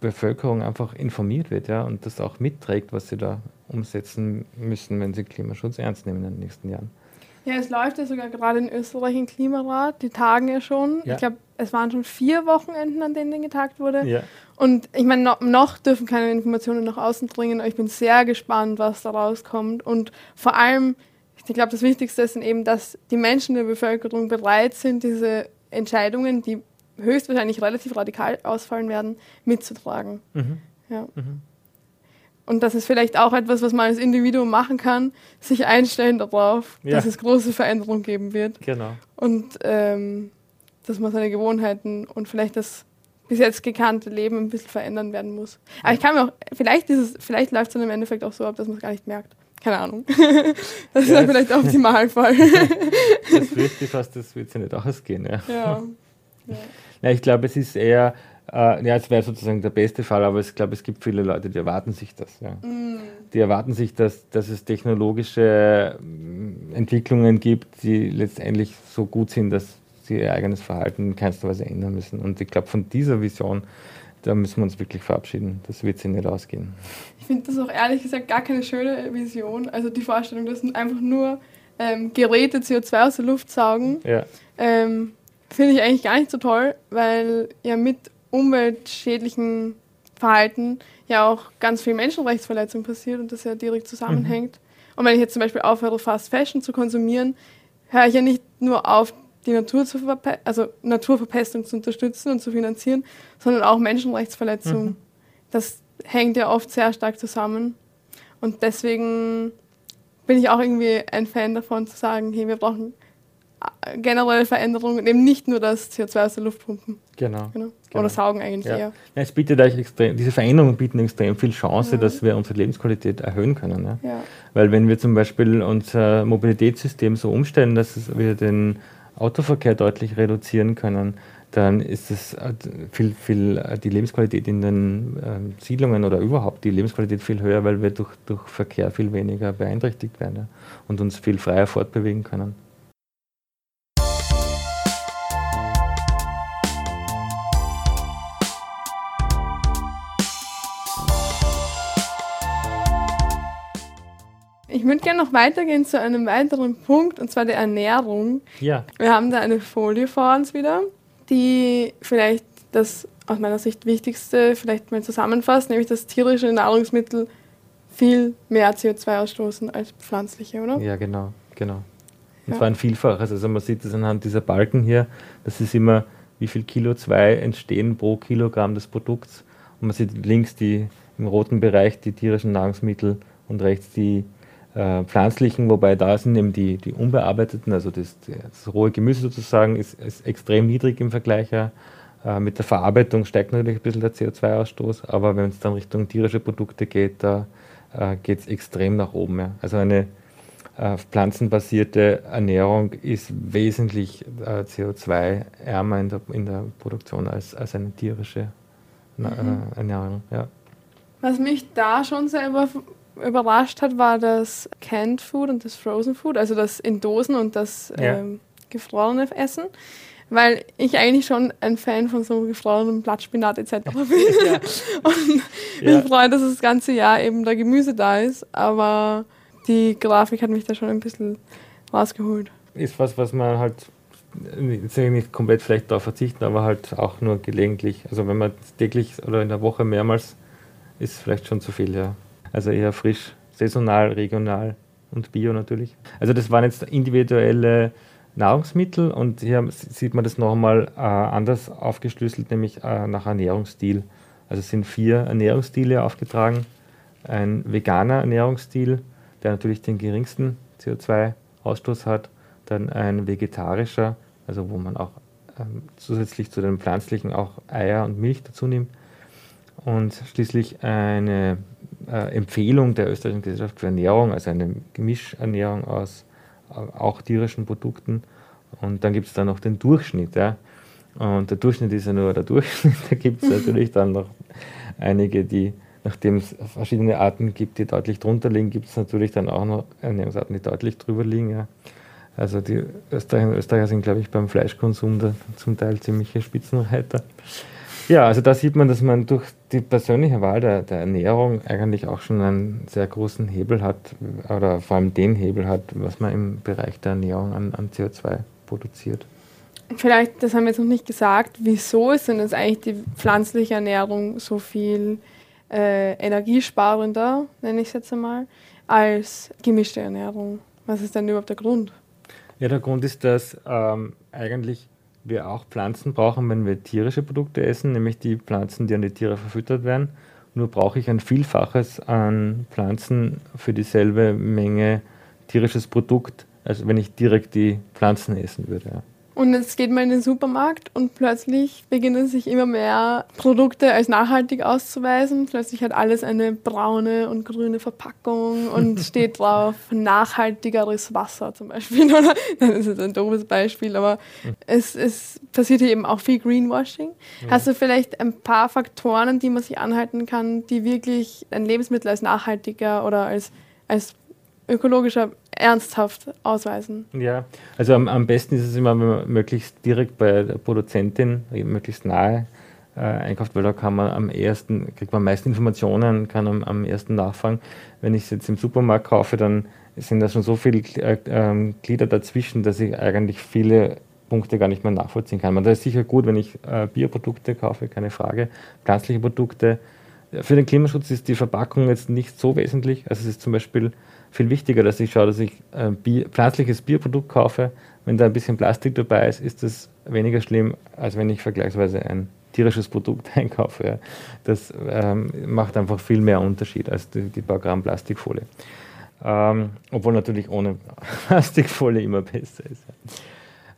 Bevölkerung einfach informiert wird, ja, und das auch mitträgt, was sie da umsetzen müssen, wenn sie Klimaschutz ernst nehmen in den nächsten Jahren. Ja, es läuft ja sogar gerade in Österreich ein Klimarat. Die tagen ja schon. Ja. Ich glaube, es waren schon vier Wochenenden, an denen getagt wurde. Ja. Und ich meine, noch, noch, dürfen keine Informationen nach außen dringen. Aber ich bin sehr gespannt, was da rauskommt. Und vor allem, ich glaube, das Wichtigste ist eben, dass die Menschen der Bevölkerung bereit sind, diese Entscheidungen, die höchstwahrscheinlich relativ radikal ausfallen werden, mitzutragen. Mhm. Ja. Mhm. Und das ist vielleicht auch etwas, was man als Individuum machen kann, sich einstellen darauf, ja. dass es große Veränderungen geben wird. Genau. Und ähm, dass man seine Gewohnheiten und vielleicht das bis jetzt gekannte Leben ein bisschen verändern werden muss. Aber ich kann mir auch, vielleicht, vielleicht läuft es dann im Endeffekt auch so ab, dass man es gar nicht merkt. Keine Ahnung. das ist ja, dann vielleicht der Optimalfall. das fürchte ich fast, das wird ja nicht ausgehen. Ja. ja. ja. ja ich glaube, es ist eher äh, ja, es wäre sozusagen der beste Fall, aber ich glaube, es gibt viele Leute, die erwarten sich das. Ja. Mm. Die erwarten sich, dass, dass es technologische mm, Entwicklungen gibt, die letztendlich so gut sind, dass sie ihr eigenes Verhalten in keinster Weise ändern müssen. Und ich glaube, von dieser Vision, da müssen wir uns wirklich verabschieden. Das wird sich nicht ausgehen. Ich finde das auch ehrlich gesagt gar keine schöne Vision. Also die Vorstellung, dass einfach nur ähm, Geräte CO2 aus der Luft saugen, ja. ähm, finde ich eigentlich gar nicht so toll, weil ja mit umweltschädlichen Verhalten ja auch ganz viel Menschenrechtsverletzung passiert und das ja direkt zusammenhängt. Mhm. Und wenn ich jetzt zum Beispiel aufhöre, Fast Fashion zu konsumieren, höre ich ja nicht nur auf, die Natur zu also Naturverpestung zu unterstützen und zu finanzieren, sondern auch Menschenrechtsverletzung. Mhm. Das hängt ja oft sehr stark zusammen. Und deswegen bin ich auch irgendwie ein Fan davon zu sagen, hey, wir brauchen generelle Veränderungen, eben nicht nur das CO2 aus der Luft pumpen. Genau. genau. Oder saugen eigentlich ja. eher. Ja, es bietet euch extrem, diese Veränderungen bieten extrem viel Chance, ja. dass wir unsere Lebensqualität erhöhen können. Ja? ja? Weil wenn wir zum Beispiel unser Mobilitätssystem so umstellen, dass wir den Autoverkehr deutlich reduzieren können, dann ist es äh, viel, viel äh, die Lebensqualität in den ähm, Siedlungen oder überhaupt die Lebensqualität viel höher, weil wir durch, durch Verkehr viel weniger beeinträchtigt werden ja? und uns viel freier fortbewegen können. Ich würde gerne noch weitergehen zu einem weiteren Punkt, und zwar der Ernährung. Ja. Wir haben da eine Folie vor uns wieder, die vielleicht das aus meiner Sicht Wichtigste vielleicht mal zusammenfasst, nämlich dass tierische Nahrungsmittel viel mehr CO2 ausstoßen als pflanzliche, oder? Ja, genau, genau. Und ja. zwar ein Vielfaches. Also man sieht das anhand dieser Balken hier, das ist immer, wie viel Kilo 2 entstehen pro Kilogramm des Produkts. Und man sieht links die im roten Bereich die tierischen Nahrungsmittel und rechts die äh, pflanzlichen, wobei da sind eben die, die unbearbeiteten, also das, das rohe Gemüse sozusagen, ist, ist, extrem niedrig im Vergleich. Ja. Äh, mit der Verarbeitung steigt natürlich ein bisschen der CO2-Ausstoß, aber wenn es dann Richtung tierische Produkte geht, da äh, geht es extrem nach oben. Ja. Also eine äh, pflanzenbasierte Ernährung ist wesentlich äh, CO2-ärmer in der, in der Produktion als, als eine tierische mhm. Äh, Ernährung. Ja. Was mich da schon selber überrascht hat, war das Canned Food und das Frozen Food, also das in Dosen und das ja. ähm, gefrorene Essen. Weil ich eigentlich schon ein Fan von so gefrorenem Blattspinat etc. bin. Ja. und ja. mich dass das ganze Jahr eben da Gemüse da ist. Aber die Grafik hat mich da schon ein bisschen rausgeholt. Ist was, was man halt nicht komplett vielleicht darauf verzichten, aber halt auch nur gelegentlich. Also wenn man täglich oder in der Woche mehrmals ist vielleicht schon zu viel, ja. Also eher frisch, saisonal, regional und bio natürlich. Also das waren jetzt individuelle Nahrungsmittel und hier sieht man das nochmal äh, anders aufgeschlüsselt, nämlich äh, nach Ernährungsstil. Also es sind vier Ernährungsstile aufgetragen. Ein veganer Ernährungsstil, der natürlich den geringsten CO2-Ausstoß hat. Dann ein vegetarischer, also wo man auch ähm, zusätzlich zu den pflanzlichen auch Eier und Milch dazu nimmt. Und schließlich eine äh, Empfehlung der Österreichischen Gesellschaft für Ernährung, also eine Gemischernährung aus äh, auch tierischen Produkten. Und dann gibt es dann noch den Durchschnitt. Ja. Und der Durchschnitt ist ja nur der Durchschnitt. Da gibt es natürlich dann noch einige, die, nachdem es verschiedene Arten gibt, die deutlich drunter liegen, gibt es natürlich dann auch noch Ernährungsarten, die deutlich drüber liegen. Ja. Also die Österreicher, Österreicher sind, glaube ich, beim Fleischkonsum da zum Teil ziemliche Spitzenreiter. Ja, also da sieht man, dass man durch die persönliche Wahl der, der, Ernährung eigentlich auch schon einen sehr großen Hebel hat, oder vor allem den Hebel hat, was man im Bereich der Ernährung an, an CO2 produziert. Vielleicht, das haben wir jetzt noch nicht gesagt, wieso ist denn jetzt eigentlich die pflanzliche Ernährung so viel äh, energiesparender, nenne ich es jetzt einmal, als gemischte Ernährung? Was ist denn überhaupt der Grund? Ja, der Grund ist, dass ähm, eigentlich wir auch Pflanzen brauchen, wenn wir tierische Produkte essen, nämlich die Pflanzen, die an die Tiere verfüttert werden. Nur brauche ich ein Vielfaches an Pflanzen für dieselbe Menge tierisches Produkt, als wenn ich direkt die Pflanzen essen würde. Und jetzt geht man in den Supermarkt und plötzlich beginnen sich immer mehr Produkte als nachhaltig auszuweisen. Plötzlich hat alles eine braune und grüne Verpackung und steht drauf nachhaltigeres Wasser zum Beispiel. Das ist jetzt ein doofes Beispiel, aber es, es passiert hier eben auch viel Greenwashing. Hast du vielleicht ein paar Faktoren, die man sich anhalten kann, die wirklich ein Lebensmittel als nachhaltiger oder als, als ökologischer ernsthaft ausweisen. Ja, also am, am besten ist es immer, wenn man möglichst direkt bei der Produzentin, möglichst nahe äh, einkauft, weil da kann man am ersten, kriegt man meist Informationen, kann am, am ersten nachfragen. Wenn ich es jetzt im Supermarkt kaufe, dann sind da schon so viele äh, äh, Glieder dazwischen, dass ich eigentlich viele Punkte gar nicht mehr nachvollziehen kann. Man, da ist sicher gut, wenn ich äh, Bioprodukte kaufe, keine Frage. Pflanzliche Produkte. Für den Klimaschutz ist die Verpackung jetzt nicht so wesentlich. Also es ist zum Beispiel viel wichtiger, dass ich schaue, dass ich ein Bier, pflanzliches Bierprodukt kaufe. Wenn da ein bisschen Plastik dabei ist, ist das weniger schlimm, als wenn ich vergleichsweise ein tierisches Produkt einkaufe. Ja. Das ähm, macht einfach viel mehr Unterschied als die, die paar Gramm Plastikfolie. Ähm, obwohl natürlich ohne Plastikfolie immer besser ist.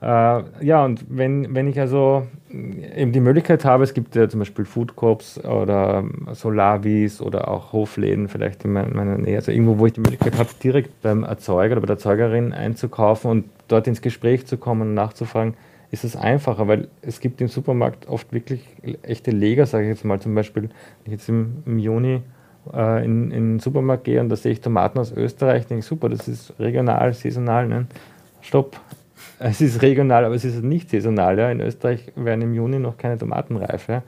Ja. Äh, ja, und wenn, wenn ich also eben die Möglichkeit habe, es gibt ja zum Beispiel Food Corps oder Solavis oder auch Hofläden vielleicht in meiner Nähe, also irgendwo, wo ich die Möglichkeit habe, direkt beim Erzeuger oder bei der Erzeugerin einzukaufen und dort ins Gespräch zu kommen und nachzufragen, ist es einfacher, weil es gibt im Supermarkt oft wirklich echte Leger, sage ich jetzt mal. Zum Beispiel, wenn ich jetzt im, im Juni äh, in, in den Supermarkt gehe und da sehe ich Tomaten aus Österreich, denke ich, super, das ist regional, saisonal, ne? Stopp, es ist regional, aber es ist nicht saisonal. Ja. In Österreich werden im Juni noch keine Tomaten reif. Ja.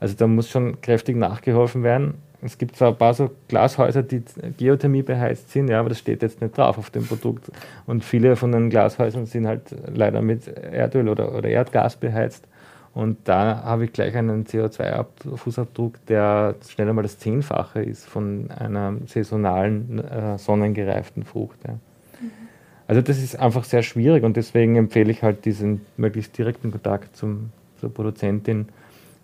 Also da muss schon kräftig nachgeholfen werden. Es gibt zwar ein paar so Glashäuser, die Geothermie beheizt sind, ja, aber das steht jetzt nicht drauf auf dem Produkt. Und viele von den Glashäusern sind halt leider mit Erdöl oder, oder Erdgas beheizt. Und da habe ich gleich einen CO2-Fußabdruck, der schnell einmal das Zehnfache ist von einer saisonalen, äh, sonnengereiften Frucht. Ja. Also das ist einfach sehr schwierig und deswegen empfehle ich halt diesen möglichst direkten Kontakt zum, zur Produzentin,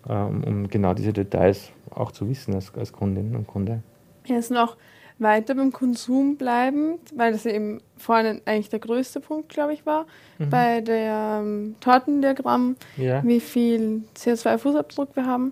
ähm, um genau diese Details auch zu wissen als, als Kundin und Kunde. Jetzt noch weiter beim Konsum bleiben, weil das eben vorhin eigentlich der größte Punkt, glaube ich, war, mhm. bei der ähm, Tortendiagramm, ja. wie viel CO2-Fußabdruck wir haben.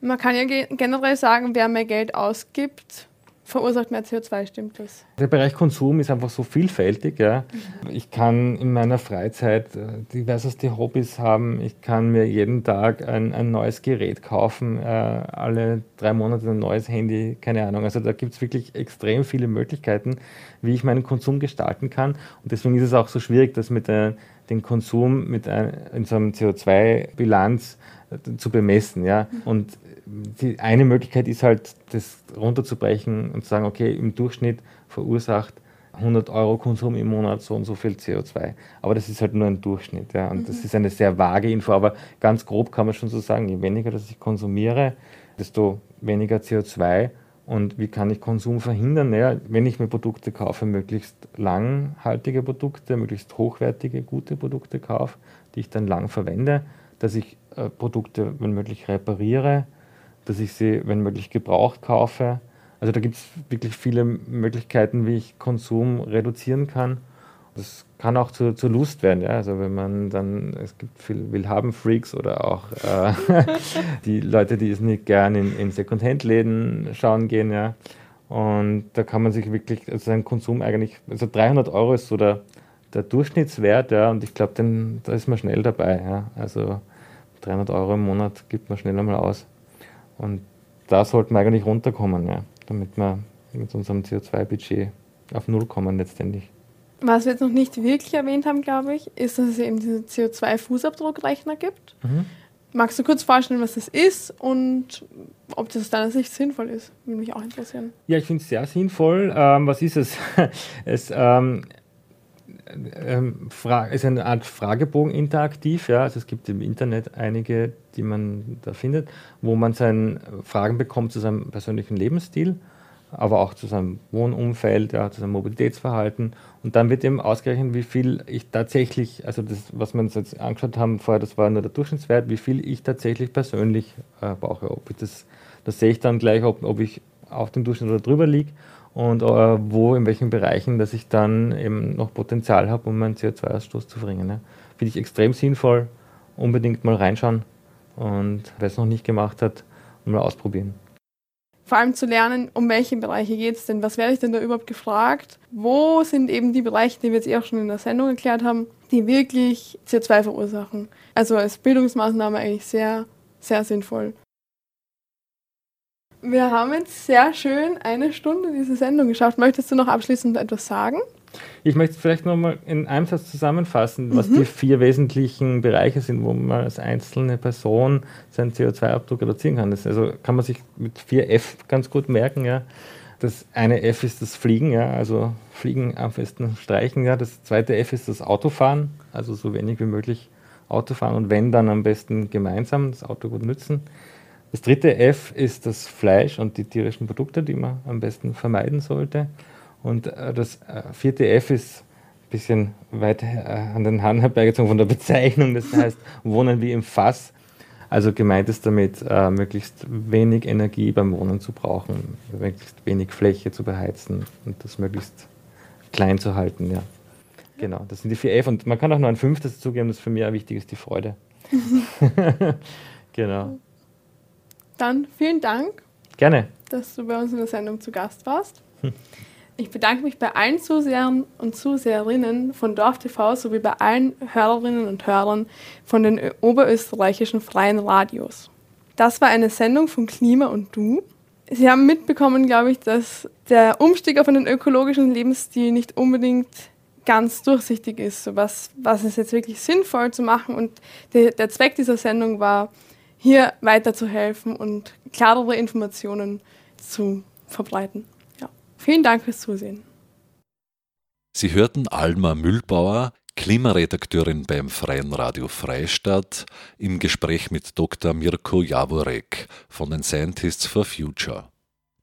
Man kann ja generell sagen, wer mehr Geld ausgibt, verursacht mehr CO2, stimmt das? Der Bereich Konsum ist einfach so vielfältig. Ja. Mhm. Ich kann in meiner Freizeit äh, diverseste Hobbys haben. Ich kann mir jeden Tag ein, ein neues Gerät kaufen, äh, alle drei Monate ein neues Handy, keine Ahnung. Also da gibt es wirklich extrem viele Möglichkeiten, wie ich meinen Konsum gestalten kann. Und deswegen ist es auch so schwierig, das mit der, den Konsum mit ein, in so einem CO2-Bilanz äh, zu bemessen. Ja. Mhm. Und die eine Möglichkeit ist halt, das runterzubrechen und zu sagen, okay, im Durchschnitt verursacht 100 Euro Konsum im Monat so und so viel CO2. Aber das ist halt nur ein Durchschnitt. Ja. Und mhm. das ist eine sehr vage Info, aber ganz grob kann man schon so sagen, je weniger das ich konsumiere, desto weniger CO2. Und wie kann ich Konsum verhindern? Naja, wenn ich mir Produkte kaufe, möglichst langhaltige Produkte, möglichst hochwertige, gute Produkte kaufe, die ich dann lang verwende, dass ich äh, Produkte, wenn möglich, repariere, dass ich sie, wenn möglich, gebraucht kaufe. Also da gibt es wirklich viele Möglichkeiten, wie ich Konsum reduzieren kann. das kann auch zur, zur Lust werden. Ja? Also wenn man dann, es gibt viel Willhaben-Freaks oder auch äh, die Leute, die es nicht gern in, in Secondhand-Läden schauen gehen. Ja? Und da kann man sich wirklich, also seinen Konsum eigentlich, also 300 Euro ist so der, der Durchschnittswert, ja, und ich glaube, da ist man schnell dabei. Ja. Also 300 Euro im Monat gibt man schnell einmal aus. Und da sollten wir eigentlich runterkommen, ja, damit wir mit unserem CO2-Budget auf Null kommen letztendlich. Was wir jetzt noch nicht wirklich erwähnt haben, glaube ich, ist, dass es eben diesen CO2-Fußabdruckrechner gibt. Mhm. Magst du kurz vorstellen, was das ist und ob das aus deiner Sicht sinnvoll ist? Würde mich auch interessieren. Ja, ich finde es sehr sinnvoll. Ähm, was ist es? es ähm, ähm, ist eine Art Fragebogen interaktiv. Ja? Also es gibt im Internet einige, die man da findet, wo man seine Fragen bekommt zu seinem persönlichen Lebensstil, aber auch zu seinem Wohnumfeld, ja, zu seinem Mobilitätsverhalten. Und dann wird eben ausgerechnet, wie viel ich tatsächlich, also das, was wir uns jetzt angeschaut haben vorher, das war nur der Durchschnittswert, wie viel ich tatsächlich persönlich äh, brauche. Ob ich das, das sehe ich dann gleich, ob, ob ich auf dem Durchschnitt oder drüber liege und äh, wo, in welchen Bereichen, dass ich dann eben noch Potenzial habe, um meinen CO2-Ausstoß zu verringern. Ja. Finde ich extrem sinnvoll, unbedingt mal reinschauen und wer es noch nicht gemacht hat, mal ausprobieren. Vor allem zu lernen, um welche Bereiche geht es denn? Was werde ich denn da überhaupt gefragt? Wo sind eben die Bereiche, die wir jetzt eh auch schon in der Sendung erklärt haben, die wirklich CO2 verursachen? Also als Bildungsmaßnahme eigentlich sehr, sehr sinnvoll. Wir haben jetzt sehr schön eine Stunde diese Sendung geschafft. Möchtest du noch abschließend etwas sagen? Ich möchte vielleicht nochmal in einem Satz zusammenfassen, was mhm. die vier wesentlichen Bereiche sind, wo man als einzelne Person seinen CO2-Abdruck reduzieren kann. Das also kann man sich mit 4F ganz gut merken. Ja. Das eine F ist das Fliegen, ja, also Fliegen am festen streichen. Ja. Das zweite F ist das Autofahren, also so wenig wie möglich Autofahren und wenn, dann am besten gemeinsam das Auto gut nützen. Das dritte F ist das Fleisch und die tierischen Produkte, die man am besten vermeiden sollte. Und äh, das äh, vierte F ist ein bisschen weit äh, an den Haaren herbeigezogen von der Bezeichnung. Das heißt, Wohnen wie im Fass. Also gemeint ist damit, möglichst wenig Energie beim Wohnen zu brauchen, möglichst wenig Fläche zu beheizen und das möglichst klein zu halten. Ja. Genau, das sind die vier F. Und man kann auch noch ein fünftes zugeben, das für mich auch wichtig ist, die Freude. genau. Dann vielen Dank. Gerne. Dass du bei uns in der Sendung zu Gast warst. Hm. Ich bedanke mich bei allen Zusehern und Zuseherinnen von Dorf TV sowie bei allen Hörerinnen und Hörern von den oberösterreichischen freien Radios. Das war eine Sendung von Klima und Du. Sie haben mitbekommen, glaube ich, dass der Umstieg auf einen ökologischen Lebensstil nicht unbedingt ganz durchsichtig ist. Was, was ist jetzt wirklich sinnvoll zu machen? Und der, der Zweck dieser Sendung war, hier weiterzuhelfen und klarere Informationen zu verbreiten. Ja. Vielen Dank fürs Zusehen. Sie hörten Alma Mühlbauer, Klimaredakteurin beim Freien Radio Freistadt, im Gespräch mit Dr. Mirko Jaworek von den Scientists for Future.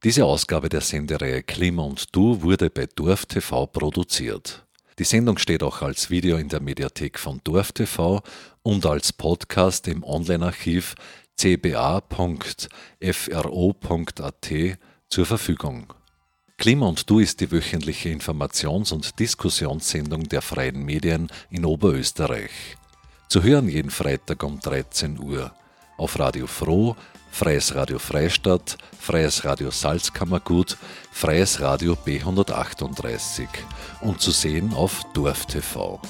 Diese Ausgabe der Sendereihe Klima und Du wurde bei Dorf TV produziert. Die Sendung steht auch als Video in der Mediathek von Dorf TV und als Podcast im Online-Archiv cba.fro.at zur Verfügung. Klima und Du ist die wöchentliche Informations- und Diskussionssendung der freien Medien in Oberösterreich. Zu hören jeden Freitag um 13 Uhr auf Radio Froh, Freies Radio Freistadt, Freies Radio Salzkammergut, Freies Radio B138 und zu sehen auf Dorf TV.